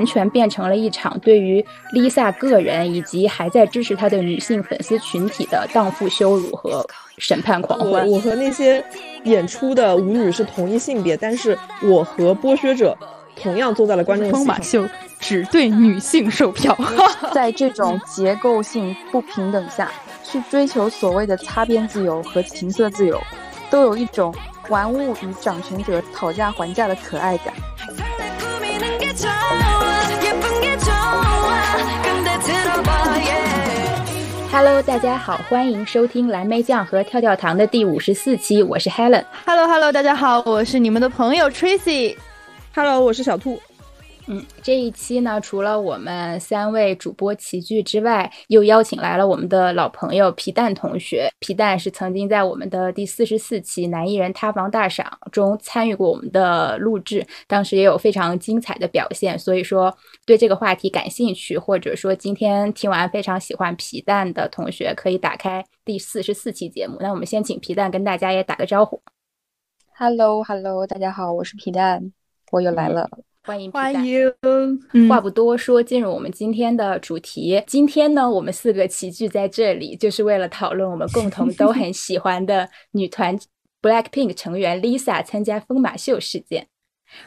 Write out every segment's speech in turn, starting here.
完全变成了一场对于 Lisa 个人以及还在支持她的女性粉丝群体的荡妇羞辱和审判狂欢。我和那些演出的舞女是同一性别，但是我和剥削者同样坐在了观众席。疯马秀只对女性售票，在这种结构性不平等下去追求所谓的擦边自由和情色自由，都有一种。玩物与掌权者讨价还价的可爱感。Hello，大家好，欢迎收听蓝莓酱和跳跳糖的第五十四期，我是 Helen。Hello，Hello，大家好，我是你们的朋友 Tracy。Hello，我是小兔。嗯，这一期呢，除了我们三位主播齐聚之外，又邀请来了我们的老朋友皮蛋同学。皮蛋是曾经在我们的第四十四期男艺人塌房大赏中参与过我们的录制，当时也有非常精彩的表现。所以说，对这个话题感兴趣，或者说今天听完非常喜欢皮蛋的同学，可以打开第四十四期节目。那我们先请皮蛋跟大家也打个招呼。Hello，Hello，大家好，我是皮蛋，我又来了。欢迎，欢迎。话不多说，进入我们今天的主题。今天呢，我们四个齐聚在这里，就是为了讨论我们共同都很喜欢的女团 BLACKPINK 成员 Lisa 参加疯马秀事件。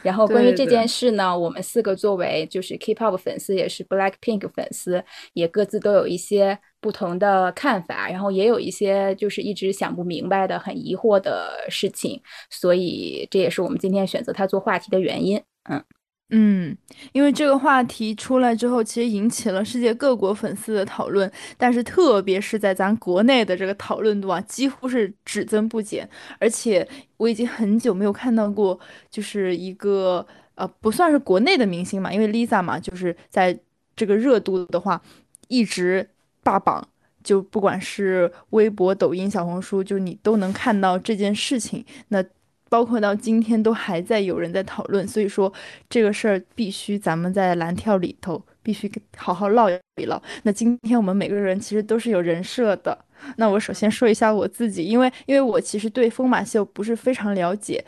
然后，关于这件事呢，我们四个作为就是 K-pop 粉丝，也是 BLACKPINK 粉丝，也各自都有一些不同的看法。然后，也有一些就是一直想不明白的、很疑惑的事情。所以，这也是我们今天选择它做话题的原因。嗯。嗯，因为这个话题出来之后，其实引起了世界各国粉丝的讨论，但是特别是在咱国内的这个讨论度啊，几乎是只增不减。而且我已经很久没有看到过，就是一个呃，不算是国内的明星嘛，因为 Lisa 嘛，就是在这个热度的话，一直霸榜，就不管是微博、抖音、小红书，就你都能看到这件事情。那。包括到今天都还在有人在讨论，所以说这个事儿必须咱们在蓝跳里头必须好好唠一唠。那今天我们每个人其实都是有人设的。那我首先说一下我自己，因为因为我其实对疯马秀不是非常了解。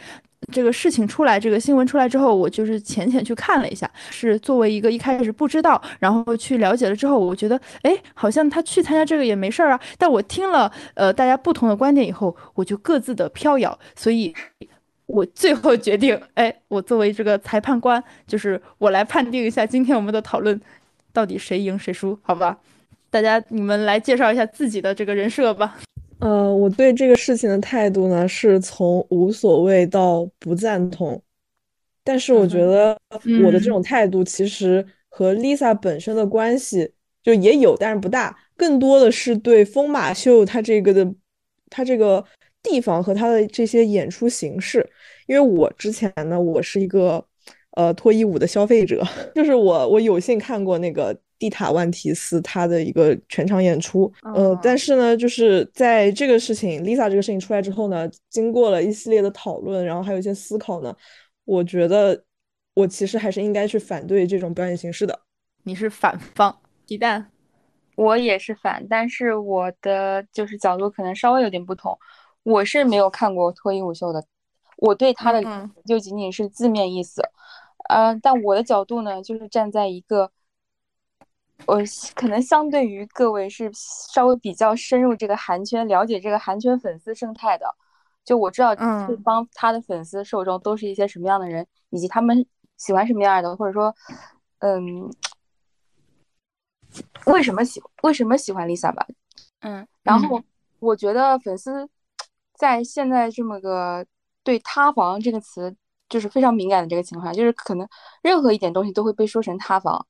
这个事情出来，这个新闻出来之后，我就是浅浅去看了一下，是作为一个一开始不知道，然后去了解了之后，我觉得，哎，好像他去参加这个也没事儿啊。但我听了呃大家不同的观点以后，我就各自的飘摇，所以。我最后决定，哎，我作为这个裁判官，就是我来判定一下今天我们的讨论到底谁赢谁输，好吧？大家你们来介绍一下自己的这个人设吧。呃，我对这个事情的态度呢，是从无所谓到不赞同，但是我觉得我的这种态度其实和 Lisa 本身的关系就也有，但是不大，更多的是对疯马秀它这个的它这个。地方和他的这些演出形式，因为我之前呢，我是一个呃脱衣舞的消费者，就是我我有幸看过那个蒂塔万提斯他的一个全场演出，呃，但是呢，就是在这个事情 Lisa 这个事情出来之后呢，经过了一系列的讨论，然后还有一些思考呢，我觉得我其实还是应该去反对这种表演形式的。你是反方鸡蛋，我也是反，但是我的就是角度可能稍微有点不同。我是没有看过脱衣舞秀的，我对他的就仅仅是字面意思，呃，但我的角度呢，就是站在一个，我可能相对于各位是稍微比较深入这个韩圈，了解这个韩圈粉丝生态的，就我知道对方他的粉丝受众都是一些什么样的人，以及他们喜欢什么样的，或者说，嗯，为什么喜为什么喜欢 Lisa 吧，嗯，然后我觉得粉丝。在现在这么个对“塌房”这个词就是非常敏感的这个情况下，就是可能任何一点东西都会被说成塌房。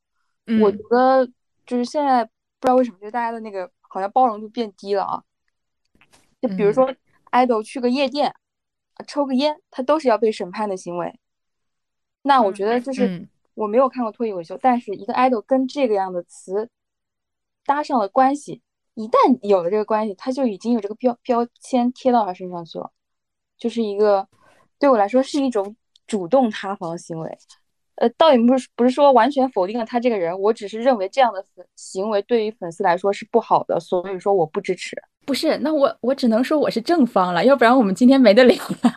我觉得就是现在不知道为什么，就大家的那个好像包容度变低了啊。就比如说，idol 去个夜店，抽个烟，他都是要被审判的行为。那我觉得就是我没有看过脱衣舞秀，但是一个 idol 跟这个样的词搭上了关系。一旦有了这个关系，他就已经有这个标标签贴到他身上去了，就是一个对我来说是一种主动塌房行为。呃，倒也不是不是说完全否定了他这个人，我只是认为这样的粉行为对于粉丝来说是不好的，所以说我不支持。不是，那我我只能说我是正方了，要不然我们今天没得聊了。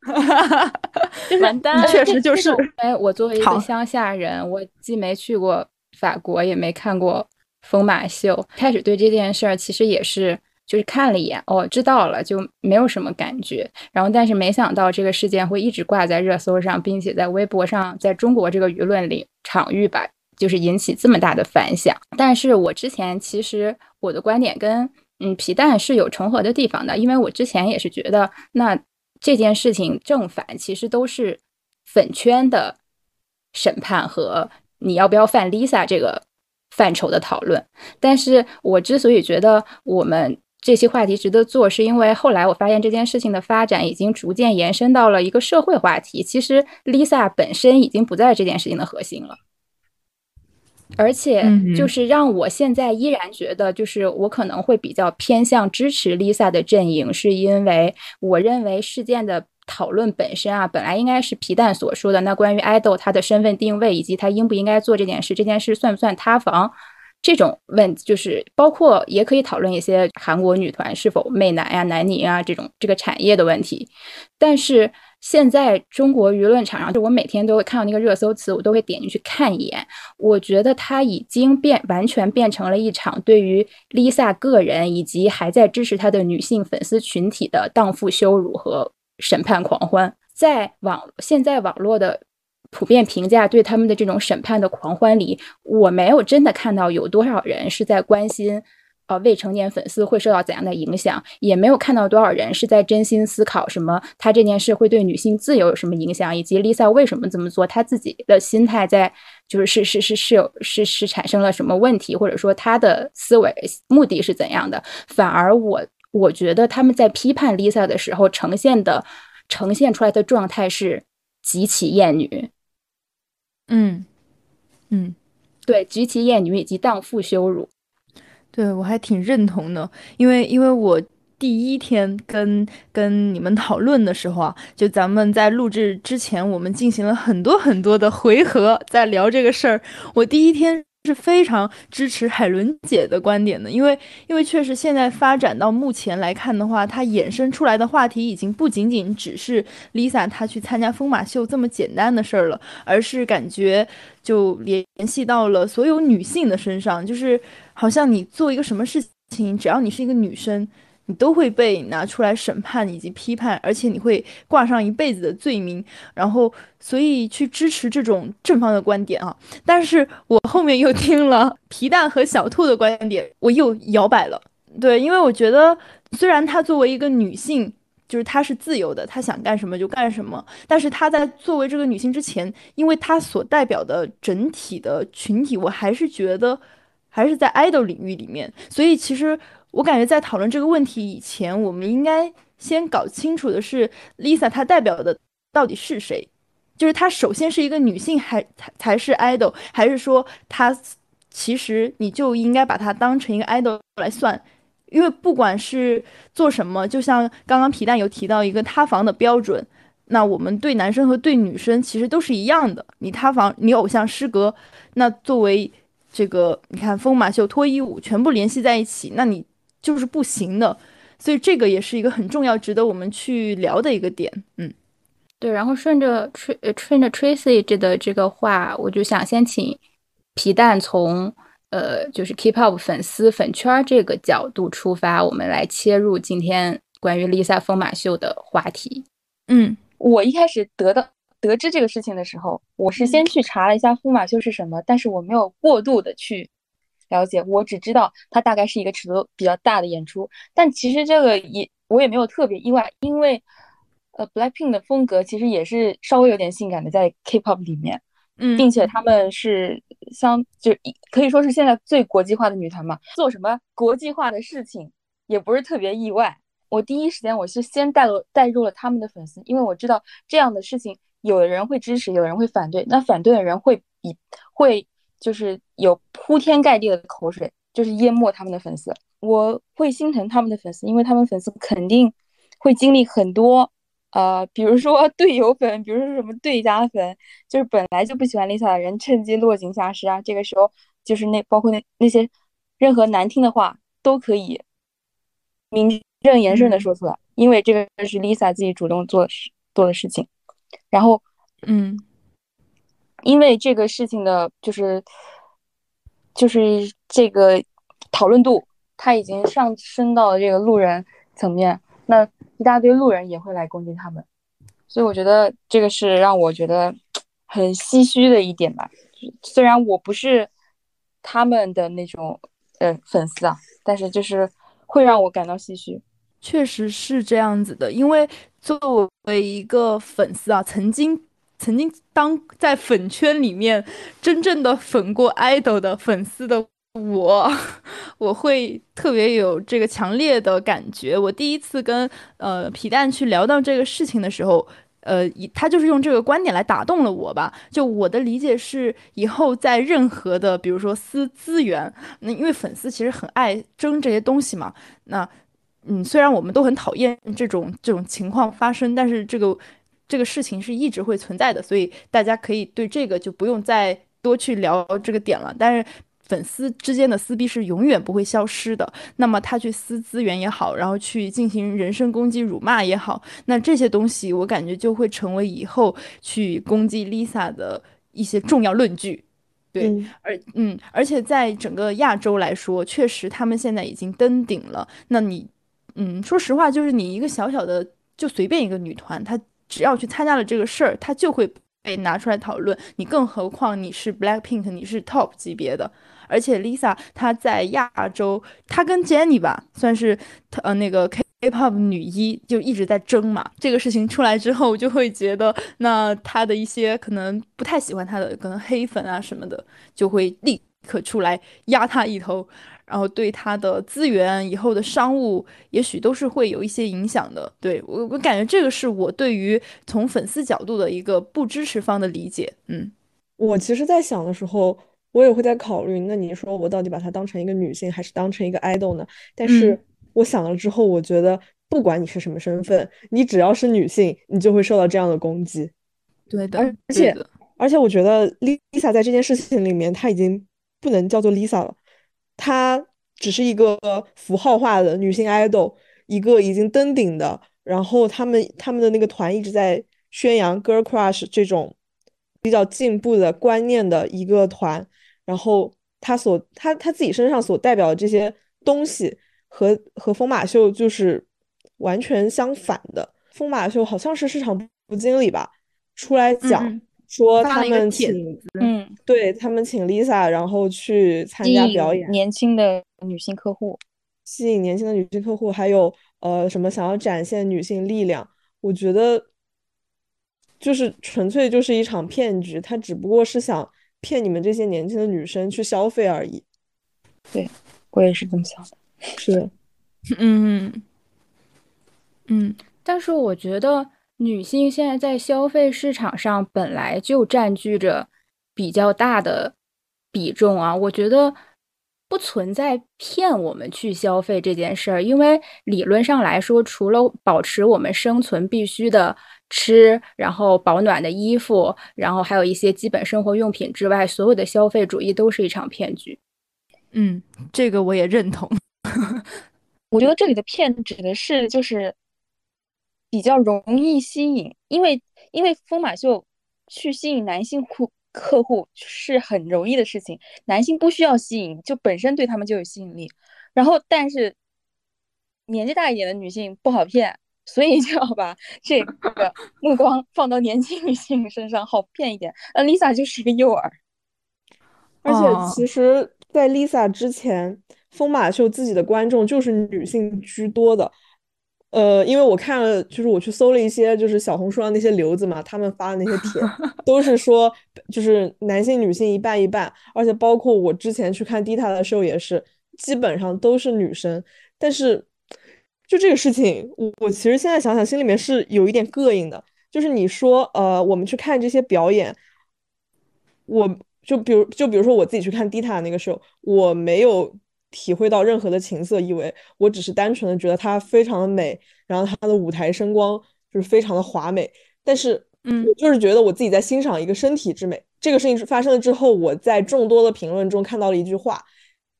完蛋，确实就是。哎，我作为一个乡下人，我既没去过法国，也没看过疯马秀，开始对这件事儿其实也是就是看了一眼，哦，知道了，就没有什么感觉。然后，但是没想到这个事件会一直挂在热搜上，并且在微博上，在中国这个舆论里场域吧，就是引起这么大的反响。但是我之前其实我的观点跟嗯皮蛋是有重合的地方的，因为我之前也是觉得那。这件事情正反其实都是粉圈的审判和你要不要犯 Lisa 这个范畴的讨论。但是我之所以觉得我们这些话题值得做，是因为后来我发现这件事情的发展已经逐渐延伸到了一个社会话题。其实 Lisa 本身已经不在这件事情的核心了。而且，就是让我现在依然觉得，就是我可能会比较偏向支持 Lisa 的阵营，是因为我认为事件的讨论本身啊，本来应该是皮蛋所说的那关于爱豆他的身份定位以及他应不应该做这件事，这件事算不算塌房这种问，就是包括也可以讨论一些韩国女团是否媚男呀、男凝啊这种这个产业的问题，但是。现在中国舆论场上，就我每天都会看到那个热搜词，我都会点进去看一眼。我觉得它已经变完全变成了一场对于 Lisa 个人以及还在支持她的女性粉丝群体的荡妇羞辱和审判狂欢。在网现在网络的普遍评价对他们的这种审判的狂欢里，我没有真的看到有多少人是在关心。呃，未成年粉丝会受到怎样的影响？也没有看到多少人是在真心思考什么，他这件事会对女性自由有什么影响，以及 Lisa 为什么这么做，他自己的心态在就是是是是是有是是产生了什么问题，或者说他的思维目的是怎样的？反而我我觉得他们在批判 Lisa 的时候呈现的呈现出来的状态是极其厌女。嗯嗯，对，极其厌女以及荡妇羞辱。对我还挺认同的，因为因为我第一天跟跟你们讨论的时候啊，就咱们在录制之前，我们进行了很多很多的回合，在聊这个事儿。我第一天。是非常支持海伦姐的观点的，因为因为确实现在发展到目前来看的话，它衍生出来的话题已经不仅仅只是 Lisa 她去参加疯马秀这么简单的事儿了，而是感觉就联系到了所有女性的身上，就是好像你做一个什么事情，只要你是一个女生。你都会被拿出来审判以及批判，而且你会挂上一辈子的罪名。然后，所以去支持这种正方的观点啊。但是我后面又听了皮蛋和小兔的观点，我又摇摆了。对，因为我觉得，虽然她作为一个女性，就是她是自由的，她想干什么就干什么。但是她在作为这个女性之前，因为她所代表的整体的群体，我还是觉得还是在 idol 领域里面。所以其实。我感觉在讨论这个问题以前，我们应该先搞清楚的是，Lisa 她代表的到底是谁？就是她首先是一个女性，还才才是 idol，还是说她其实你就应该把她当成一个 idol 来算？因为不管是做什么，就像刚刚皮蛋有提到一个塌房的标准，那我们对男生和对女生其实都是一样的。你塌房，你偶像失格，那作为这个你看疯马秀、脱衣舞全部联系在一起，那你。就是不行的，所以这个也是一个很重要、值得我们去聊的一个点。嗯，对。然后顺着吹呃顺着 Tracy 这的这个话，我就想先请皮蛋从呃就是 K-pop 粉丝粉圈这个角度出发，我们来切入今天关于 Lisa 疯马秀的话题。嗯，我一开始得到得知这个事情的时候，我是先去查了一下疯马秀是什么，但是我没有过度的去。了解，我只知道它大概是一个尺度比较大的演出，但其实这个也我也没有特别意外，因为呃，Blackpink 的风格其实也是稍微有点性感的，在 K-pop 里面，嗯，并且他们是相就可以说是现在最国际化的女团嘛，做什么国际化的事情也不是特别意外。我第一时间我是先带入带入了他们的粉丝，因为我知道这样的事情，有的人会支持，有的人会反对，那反对的人会比会。就是有铺天盖地的口水，就是淹没他们的粉丝。我会心疼他们的粉丝，因为他们粉丝肯定会经历很多，呃，比如说 队友粉，比如说什么对家粉，就是本来就不喜欢 Lisa 的人趁机落井下石啊。这个时候，就是那包括那那些任何难听的话都可以名正言顺的说出来，因为这个是 Lisa 自己主动做事做的事情。然后，嗯，因为这个事情的，就是就是这个讨论度，他已经上升到了这个路人层面，那一大堆路人也会来攻击他们，所以我觉得这个是让我觉得 很唏嘘的一点吧。虽然我不是他们的那种呃粉丝啊，但是就是会让我感到唏嘘。确实是这样子的，因为作为一个粉丝啊，曾经曾经当在粉圈里面真正的粉过 idol 的粉丝的我，我会特别有这个强烈的感觉。我第一次跟呃皮蛋去聊到这个事情的时候，呃，他就是用这个观点来打动了我吧。就我的理解是，以后在任何的，比如说私资源，那因为粉丝其实很爱争这些东西嘛，那。嗯，虽然我们都很讨厌这种这种情况发生，但是这个这个事情是一直会存在的，所以大家可以对这个就不用再多去聊这个点了。但是粉丝之间的撕逼是永远不会消失的。那么他去撕资源也好，然后去进行人身攻击、辱骂也好，那这些东西我感觉就会成为以后去攻击 Lisa 的一些重要论据。对，而嗯，而且在整个亚洲来说，确实他们现在已经登顶了。那你。嗯，说实话，就是你一个小小的，就随便一个女团，她只要去参加了这个事儿，他就会被拿出来讨论。你更何况你是 Black Pink，你是 Top 级别的，而且 Lisa 她在亚洲，她跟 Jennie 吧，算是呃那个 K-pop 女一，就一直在争嘛。这个事情出来之后，就会觉得那她的一些可能不太喜欢她的，可能黑粉啊什么的，就会立刻出来压她一头。然后对他的资源以后的商务，也许都是会有一些影响的。对我，我感觉这个是我对于从粉丝角度的一个不支持方的理解。嗯，我其实，在想的时候，我也会在考虑，那你说我到底把它当成一个女性，还是当成一个 idol 呢？但是我想了之后，我觉得不管你是什么身份，你只要是女性，你就会受到这样的攻击。对的，而且而且，我觉得 Lisa 在这件事情里面，她已经不能叫做 Lisa 了。她只是一个符号化的女性 idol，一个已经登顶的，然后他们他们的那个团一直在宣扬 girl crush 这种比较进步的观念的一个团，然后他所他他自己身上所代表的这些东西和和疯马秀就是完全相反的。疯马秀好像是市场部经理吧，出来讲。说他们请，嗯，对他们请 Lisa，然后去参加表演，年轻的女性客户，吸引年轻的女性客户，还有呃什么想要展现女性力量，我觉得就是纯粹就是一场骗局，他只不过是想骗你们这些年轻的女生去消费而已。对我也是这么想的，是，嗯嗯，但是我觉得。女性现在在消费市场上本来就占据着比较大的比重啊，我觉得不存在骗我们去消费这件事儿，因为理论上来说，除了保持我们生存必须的吃，然后保暖的衣服，然后还有一些基本生活用品之外，所有的消费主义都是一场骗局。嗯，这个我也认同。我觉得这里的骗指的是就是。比较容易吸引，因为因为疯马秀去吸引男性客客户是很容易的事情，男性不需要吸引，就本身对他们就有吸引力。然后，但是年纪大一点的女性不好骗，所以就要把这个目光放到年轻女性身上，好骗一点。那 Lisa 就是一个诱饵，而且其实，在 Lisa 之前，疯马秀自己的观众就是女性居多的。呃，因为我看了，就是我去搜了一些，就是小红书上那些流子嘛，他们发的那些帖，都是说，就是男性女性一半一半，而且包括我之前去看 Dita 的时候也是，基本上都是女生。但是，就这个事情，我我其实现在想想，心里面是有一点膈应的。就是你说，呃，我们去看这些表演，我就比如就比如说我自己去看 Dita 那个时候，我没有。体会到任何的情色意味，我只是单纯的觉得它非常的美，然后它的舞台声光就是非常的华美。但是，嗯，我就是觉得我自己在欣赏一个身体之美。这个事情发生了之后，我在众多的评论中看到了一句话，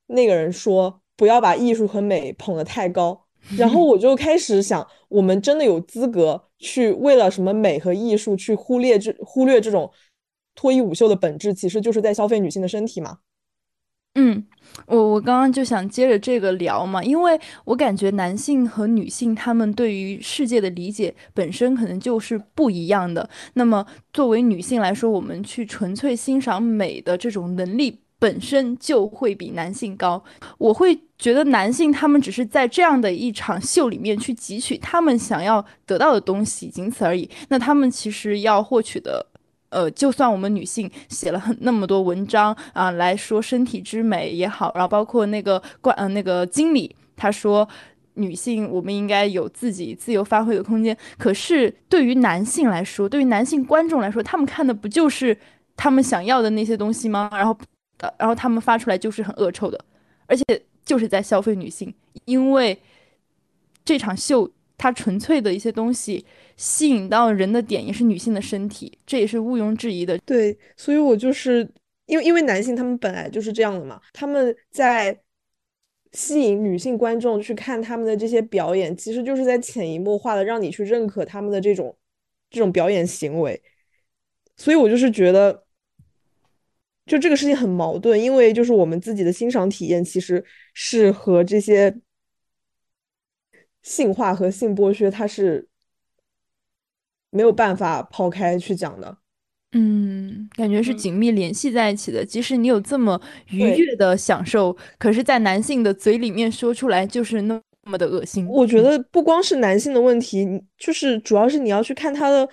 那个人说：“不要把艺术和美捧得太高。”然后我就开始想，我们真的有资格去为了什么美和艺术去忽略这忽略这种脱衣舞秀的本质，其实就是在消费女性的身体吗？嗯，我我刚刚就想接着这个聊嘛，因为我感觉男性和女性他们对于世界的理解本身可能就是不一样的。那么作为女性来说，我们去纯粹欣赏美的这种能力本身就会比男性高。我会觉得男性他们只是在这样的一场秀里面去汲取他们想要得到的东西，仅此而已。那他们其实要获取的。呃，就算我们女性写了很那么多文章啊，来说身体之美也好，然后包括那个冠呃那个经理他说女性我们应该有自己自由发挥的空间。可是对于男性来说，对于男性观众来说，他们看的不就是他们想要的那些东西吗？然后，呃然后他们发出来就是很恶臭的，而且就是在消费女性，因为这场秀它纯粹的一些东西。吸引到人的点也是女性的身体，这也是毋庸置疑的。对，所以我就是因为因为男性他们本来就是这样的嘛，他们在吸引女性观众去看他们的这些表演，其实就是在潜移默化的让你去认可他们的这种这种表演行为。所以我就是觉得，就这个事情很矛盾，因为就是我们自己的欣赏体验其实是和这些性化和性剥削它是。没有办法抛开去讲的，嗯，感觉是紧密联系在一起的。即使你有这么愉悦的享受，可是，在男性的嘴里面说出来就是那么的恶心。我觉得不光是男性的问题，就是主要是你要去看他的，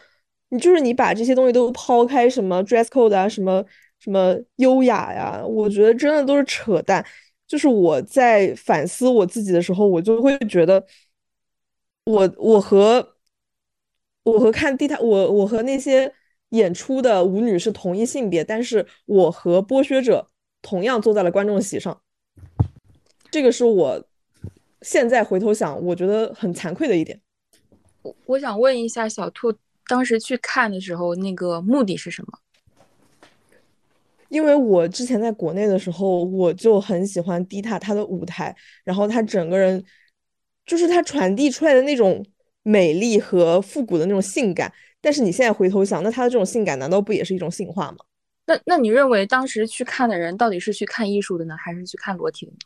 你就是你把这些东西都抛开，什么 dress code 啊，什么什么优雅呀，我觉得真的都是扯淡。就是我在反思我自己的时候，我就会觉得，我我和。我和看地毯，我我和那些演出的舞女是同一性别，但是我和剥削者同样坐在了观众席上，这个是我现在回头想，我觉得很惭愧的一点。我我想问一下小兔，当时去看的时候，那个目的是什么？因为我之前在国内的时候，我就很喜欢迪塔他的舞台，然后他整个人就是它传递出来的那种。美丽和复古的那种性感，但是你现在回头想，那它的这种性感难道不也是一种性化吗？那那你认为当时去看的人到底是去看艺术的呢，还是去看裸体的呢？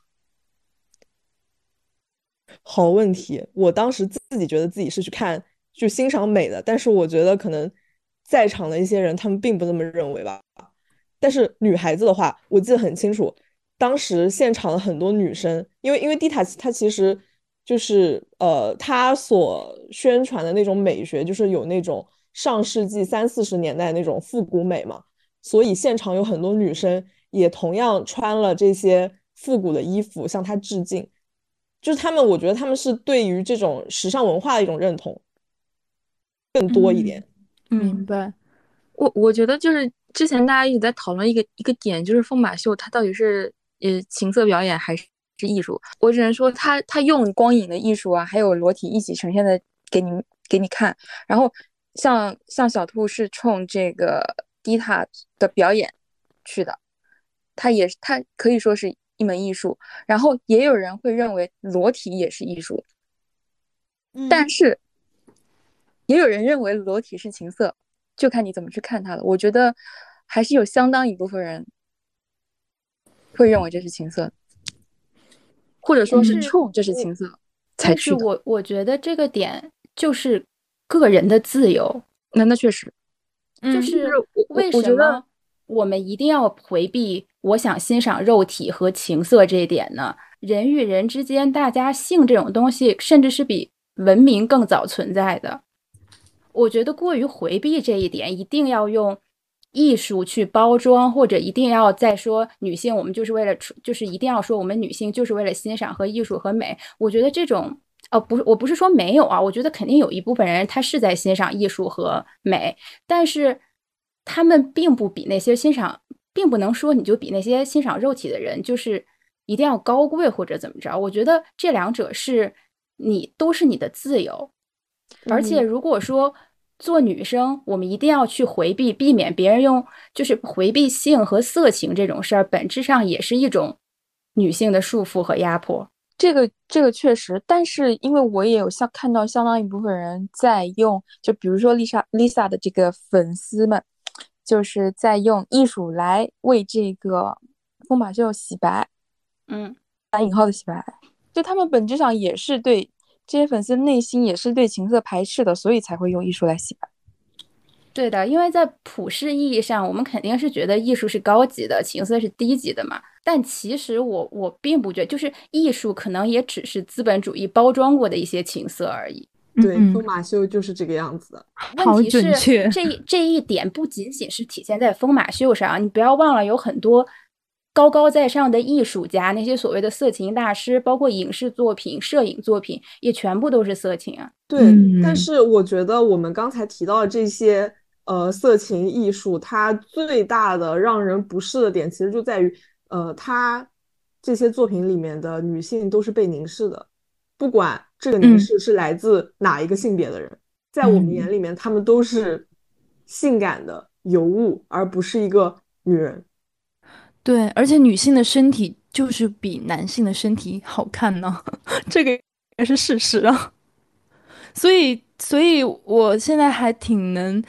好问题，我当时自己觉得自己是去看，就欣赏美的，但是我觉得可能在场的一些人他们并不这么认为吧。但是女孩子的话，我记得很清楚，当时现场的很多女生，因为因为蒂塔她其实。就是呃，他所宣传的那种美学，就是有那种上世纪三四十年代那种复古美嘛，所以现场有很多女生也同样穿了这些复古的衣服向他致敬。就是他们，我觉得他们是对于这种时尚文化的一种认同更多一点。明白。我我觉得就是之前大家一直在讨论一个一个点，就是疯马秀它到底是呃情色表演还是？是艺术，我只能说他他用光影的艺术啊，还有裸体一起呈现的给你给你看。然后像像小兔是冲这个迪塔的表演去的，他也是他可以说是一门艺术。然后也有人会认为裸体也是艺术，但是也有人认为裸体是情色，就看你怎么去看它了。我觉得还是有相当一部分人会认为这是情色。或者说是冲，这是情色才去的。我我觉得这个点就是个人的自由。那那确实，就是为什么我们一定要回避我想欣赏肉体和情色这一点呢？人与人之间，大家性这种东西，甚至是比文明更早存在的。我觉得过于回避这一点，一定要用。艺术去包装，或者一定要再说女性，我们就是为了，就是一定要说我们女性就是为了欣赏和艺术和美。我觉得这种，呃，不是，我不是说没有啊，我觉得肯定有一部分人他是在欣赏艺术和美，但是他们并不比那些欣赏，并不能说你就比那些欣赏肉体的人就是一定要高贵或者怎么着。我觉得这两者是你都是你的自由，而且如果说。做女生，我们一定要去回避、避免别人用，就是回避性和色情这种事儿，本质上也是一种女性的束缚和压迫。这个这个确实，但是因为我也有相看到相当一部分人在用，就比如说丽莎 Lisa 的这个粉丝们，就是在用艺术来为这个疯马秀洗白，嗯，打引号的洗白，就他们本质上也是对这些粉丝内心也是对情色排斥的，所以才会用艺术来洗白。对的，因为在普世意义上，我们肯定是觉得艺术是高级的，情色是低级的嘛。但其实我我并不觉得，就是艺术可能也只是资本主义包装过的一些情色而已。对，疯马秀就是这个样子的。问题是这这一点不仅仅是体现在疯马秀上，你不要忘了有很多高高在上的艺术家，那些所谓的色情大师，包括影视作品、摄影作品，也全部都是色情啊。对，但是我觉得我们刚才提到的这些呃色情艺术，它最大的让人不适的点，其实就在于。呃，它这些作品里面的女性都是被凝视的，不管这个凝视是来自哪一个性别的人，在我们眼里面，她们都是性感的尤物，而不是一个女人。对，而且女性的身体就是比男性的身体好看呢，这个也是事实啊。所以，所以我现在还挺能，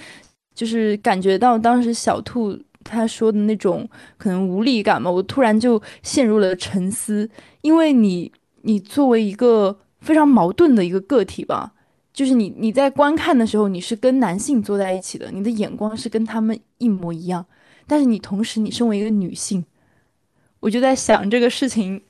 就是感觉到当时小兔。他说的那种可能无力感嘛，我突然就陷入了沉思。因为你，你作为一个非常矛盾的一个个体吧，就是你你在观看的时候，你是跟男性坐在一起的，你的眼光是跟他们一模一样。但是你同时，你身为一个女性，我就在想这个事情，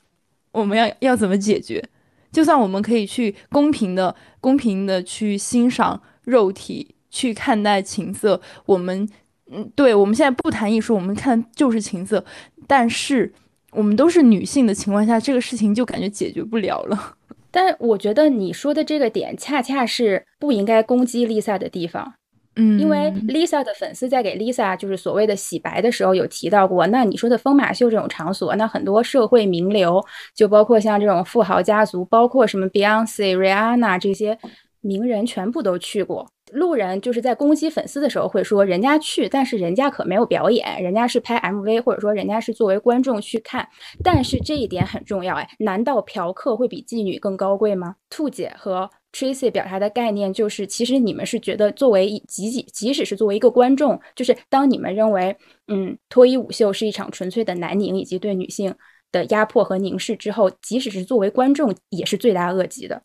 我们要要怎么解决？就算我们可以去公平的、公平的去欣赏肉体，去看待情色，我们。嗯，对，我们现在不谈艺术，我们看就是情色。但是我们都是女性的情况下，这个事情就感觉解决不了了。但我觉得你说的这个点，恰恰是不应该攻击 Lisa 的地方。嗯，因为 Lisa 的粉丝在给 Lisa 就是所谓的洗白的时候，有提到过。那你说的疯马秀这种场所，那很多社会名流，就包括像这种富豪家族，包括什么 Beyonce、Rihanna 这些名人，全部都去过。路人就是在攻击粉丝的时候会说，人家去，但是人家可没有表演，人家是拍 MV，或者说人家是作为观众去看。但是这一点很重要，哎，难道嫖客会比妓女更高贵吗？兔姐和 Tracy 表达的概念就是，其实你们是觉得作为即即即使是作为一个观众，就是当你们认为，嗯，脱衣舞秀是一场纯粹的男凝以及对女性的压迫和凝视之后，即使是作为观众，也是罪大恶极的。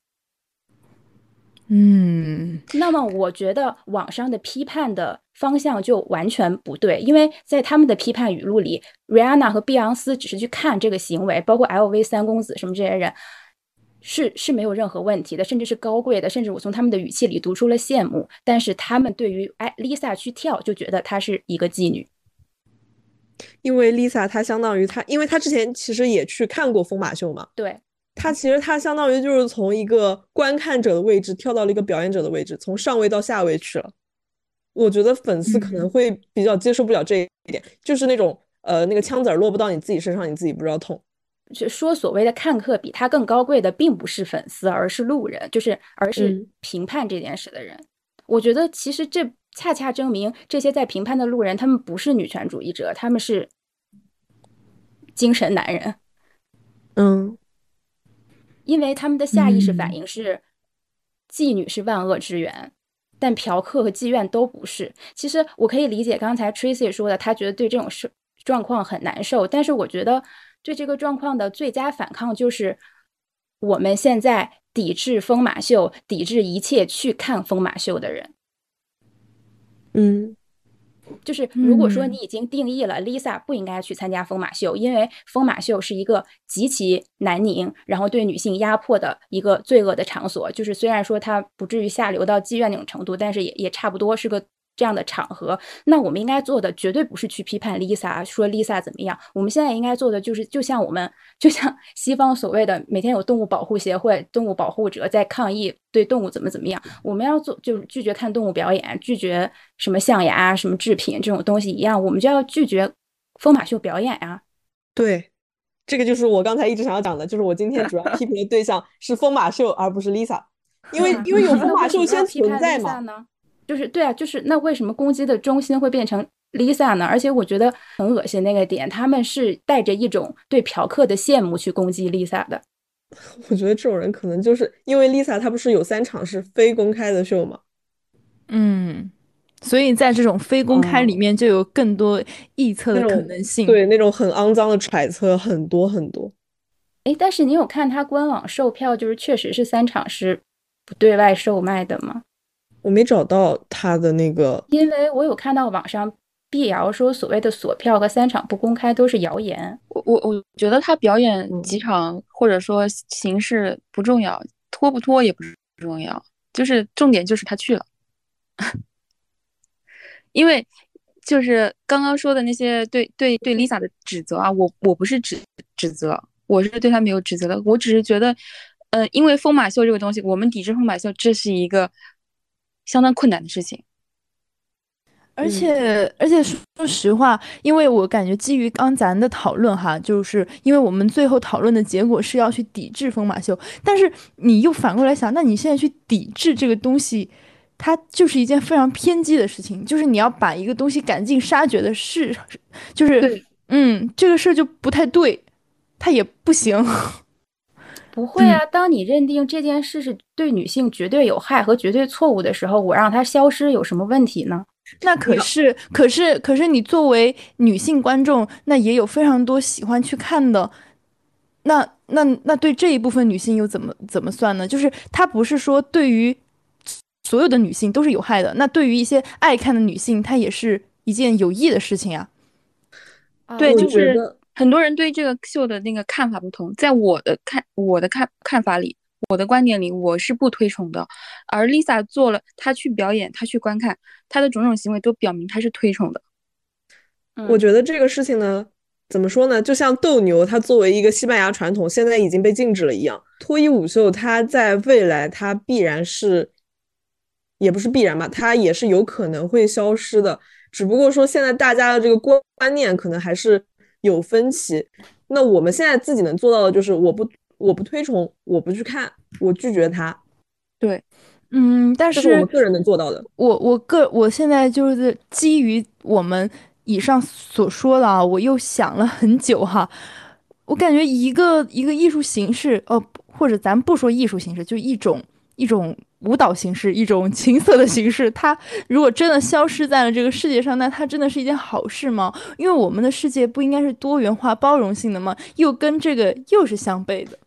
嗯，那么我觉得网上的批判的方向就完全不对，因为在他们的批判语录里，Rihanna 和碧昂斯只是去看这个行为，包括 LV 三公子什么这些人，是是没有任何问题的，甚至是高贵的，甚至我从他们的语气里读出了羡慕。但是他们对于哎 Lisa 去跳，就觉得她是一个妓女，因为 Lisa 她相当于她，因为她之前其实也去看过疯马秀嘛，对。她其实她相当于就是从一个观看者的位置跳到了一个表演者的位置，从上位到下位去了。我觉得粉丝可能会比较接受不了这一点，就是那种呃那个枪子儿落不到你自己身上，你自己不知道痛。就说所谓的看客比他更高贵的，并不是粉丝，而是路人，就是而是评判这件事的人。我觉得其实这恰恰证明这些在评判的路人，他们不是女权主义者，他们是精神男人。嗯。因为他们的下意识反应是，妓女是万恶之源，但嫖客和妓院都不是。其实我可以理解刚才 Tracy 说的，他觉得对这种事状况很难受。但是我觉得对这个状况的最佳反抗就是我们现在抵制疯马秀，抵制一切去看疯马秀的人。嗯。就是如果说你已经定义了 Lisa 不应该去参加疯马秀，因为疯马秀是一个极其难拧，然后对女性压迫的一个罪恶的场所。就是虽然说它不至于下流到妓院那种程度，但是也也差不多是个。这样的场合，那我们应该做的绝对不是去批判 Lisa，说 Lisa 怎么样。我们现在应该做的就是，就像我们，就像 西方所谓的每天有动物保护协会、动物保护者在抗议对动物怎么怎么样。我们要做，就是拒绝看动物表演，拒绝什么象牙、什么制品这种东西一样，我们就要拒绝疯马秀表演呀。对，这个就是我刚才一直想要讲的，就是我今天主要 批评的对象是疯马秀，而不是 Lisa，因为 因为有疯马秀先存在嘛。就是对啊，就是那为什么攻击的中心会变成 Lisa 呢？而且我觉得很恶心那个点，他们是带着一种对嫖客的羡慕去攻击 Lisa 的。我觉得这种人可能就是因为 Lisa 她不是有三场是非公开的秀吗？嗯，所以在这种非公开里面就有更多臆测的可能性，对那种很肮脏的揣测很多很多。哎，但是你有看他官网售票，就是确实是三场是不对外售卖的吗？我没找到他的那个，因为我有看到网上辟谣说所谓的锁票和三场不公开都是谣言。我我我觉得他表演几场或者说形式不重要，拖不拖也不重要，就是重点就是他去了。因为就是刚刚说的那些对对对 Lisa 的指责啊，我我不是指指责。我是对他没有指责的，我只是觉得，呃，因为疯马秀这个东西，我们抵制疯马秀，这是一个相当困难的事情。而且，而且说实话，因为我感觉基于刚咱的讨论哈，就是因为我们最后讨论的结果是要去抵制疯马秀，但是你又反过来想，那你现在去抵制这个东西，它就是一件非常偏激的事情，就是你要把一个东西赶尽杀绝的事，就是嗯，这个事儿就不太对。它也不行，不会啊！当你认定这件事是对女性绝对有害和绝对错误的时候，我让它消失有什么问题呢？那可是，可是，可是你作为女性观众，那也有非常多喜欢去看的。那那那对这一部分女性又怎么怎么算呢？就是它不是说对于所有的女性都是有害的，那对于一些爱看的女性，它也是一件有益的事情啊。对，就是。很多人对这个秀的那个看法不同，在我的看我的看看法里，我的观点里，我是不推崇的。而 Lisa 做了，她去表演，她去观看，她的种种行为都表明她是推崇的。我觉得这个事情呢，怎么说呢？就像斗牛，它作为一个西班牙传统，现在已经被禁止了一样。脱衣舞秀，它在未来，它必然是，也不是必然吧，它也是有可能会消失的。只不过说，现在大家的这个观观念可能还是。有分歧，那我们现在自己能做到的就是，我不，我不推崇，我不去看，我拒绝他。对，嗯，但是我们个人能做到的。我我个我现在就是基于我们以上所说的啊，我又想了很久哈，我感觉一个一个艺术形式，哦，或者咱不说艺术形式，就一种一种。舞蹈形式，一种情色的形式，它如果真的消失在了这个世界上，那它真的是一件好事吗？因为我们的世界不应该是多元化、包容性的吗？又跟这个又是相悖的。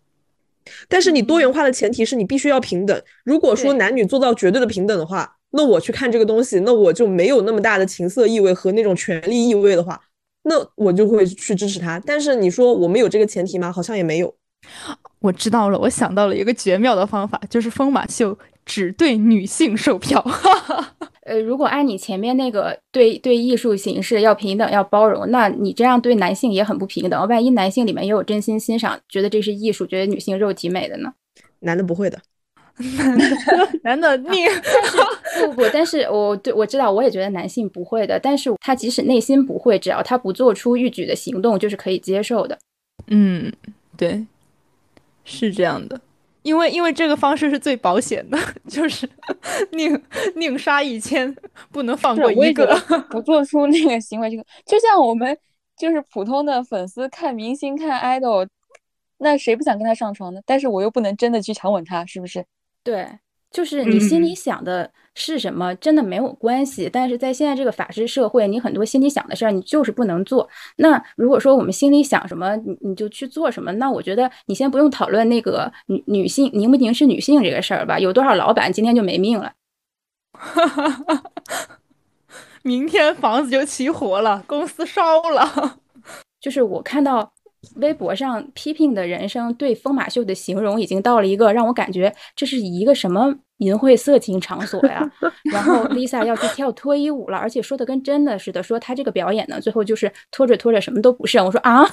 但是你多元化的前提是你必须要平等。如果说男女做到绝对的平等的话，那我去看这个东西，那我就没有那么大的情色意味和那种权利意味的话，那我就会去支持他。但是你说我们有这个前提吗？好像也没有。我知道了，我想到了一个绝妙的方法，就是疯马秀。只对女性售票，呃，如果按你前面那个对对艺术形式要平等要包容，那你这样对男性也很不平等。万一男性里面也有真心欣赏，觉得这是艺术，觉得女性肉体美的呢？男的不会的，男的男的你不不，但是我对我知道，我也觉得男性不会的，但是他即使内心不会，只要他不做出欲举的行动，就是可以接受的。嗯，对，是这样的。因为因为这个方式是最保险的，就是 宁宁杀一千，不能放过一个。不做出那个行为，这个就像我们就是普通的粉丝看明星看 idol，那谁不想跟他上床呢？但是我又不能真的去强吻他，是不是？对。就是你心里想的是什么，真的没有关系。但是在现在这个法治社会，你很多心里想的事儿，你就是不能做。那如果说我们心里想什么，你你就去做什么。那我觉得你先不用讨论那个女女性凝不凝视女性这个事儿吧。有多少老板今天就没命了？明天房子就起火了，公司烧了。就是我看到。微博上批评的人生对疯马秀的形容已经到了一个让我感觉这是一个什么淫秽色情场所呀？然后 Lisa 要去跳脱衣舞了，而且说的跟真的似的，说她这个表演呢，最后就是拖着拖着什么都不剩。我说啊。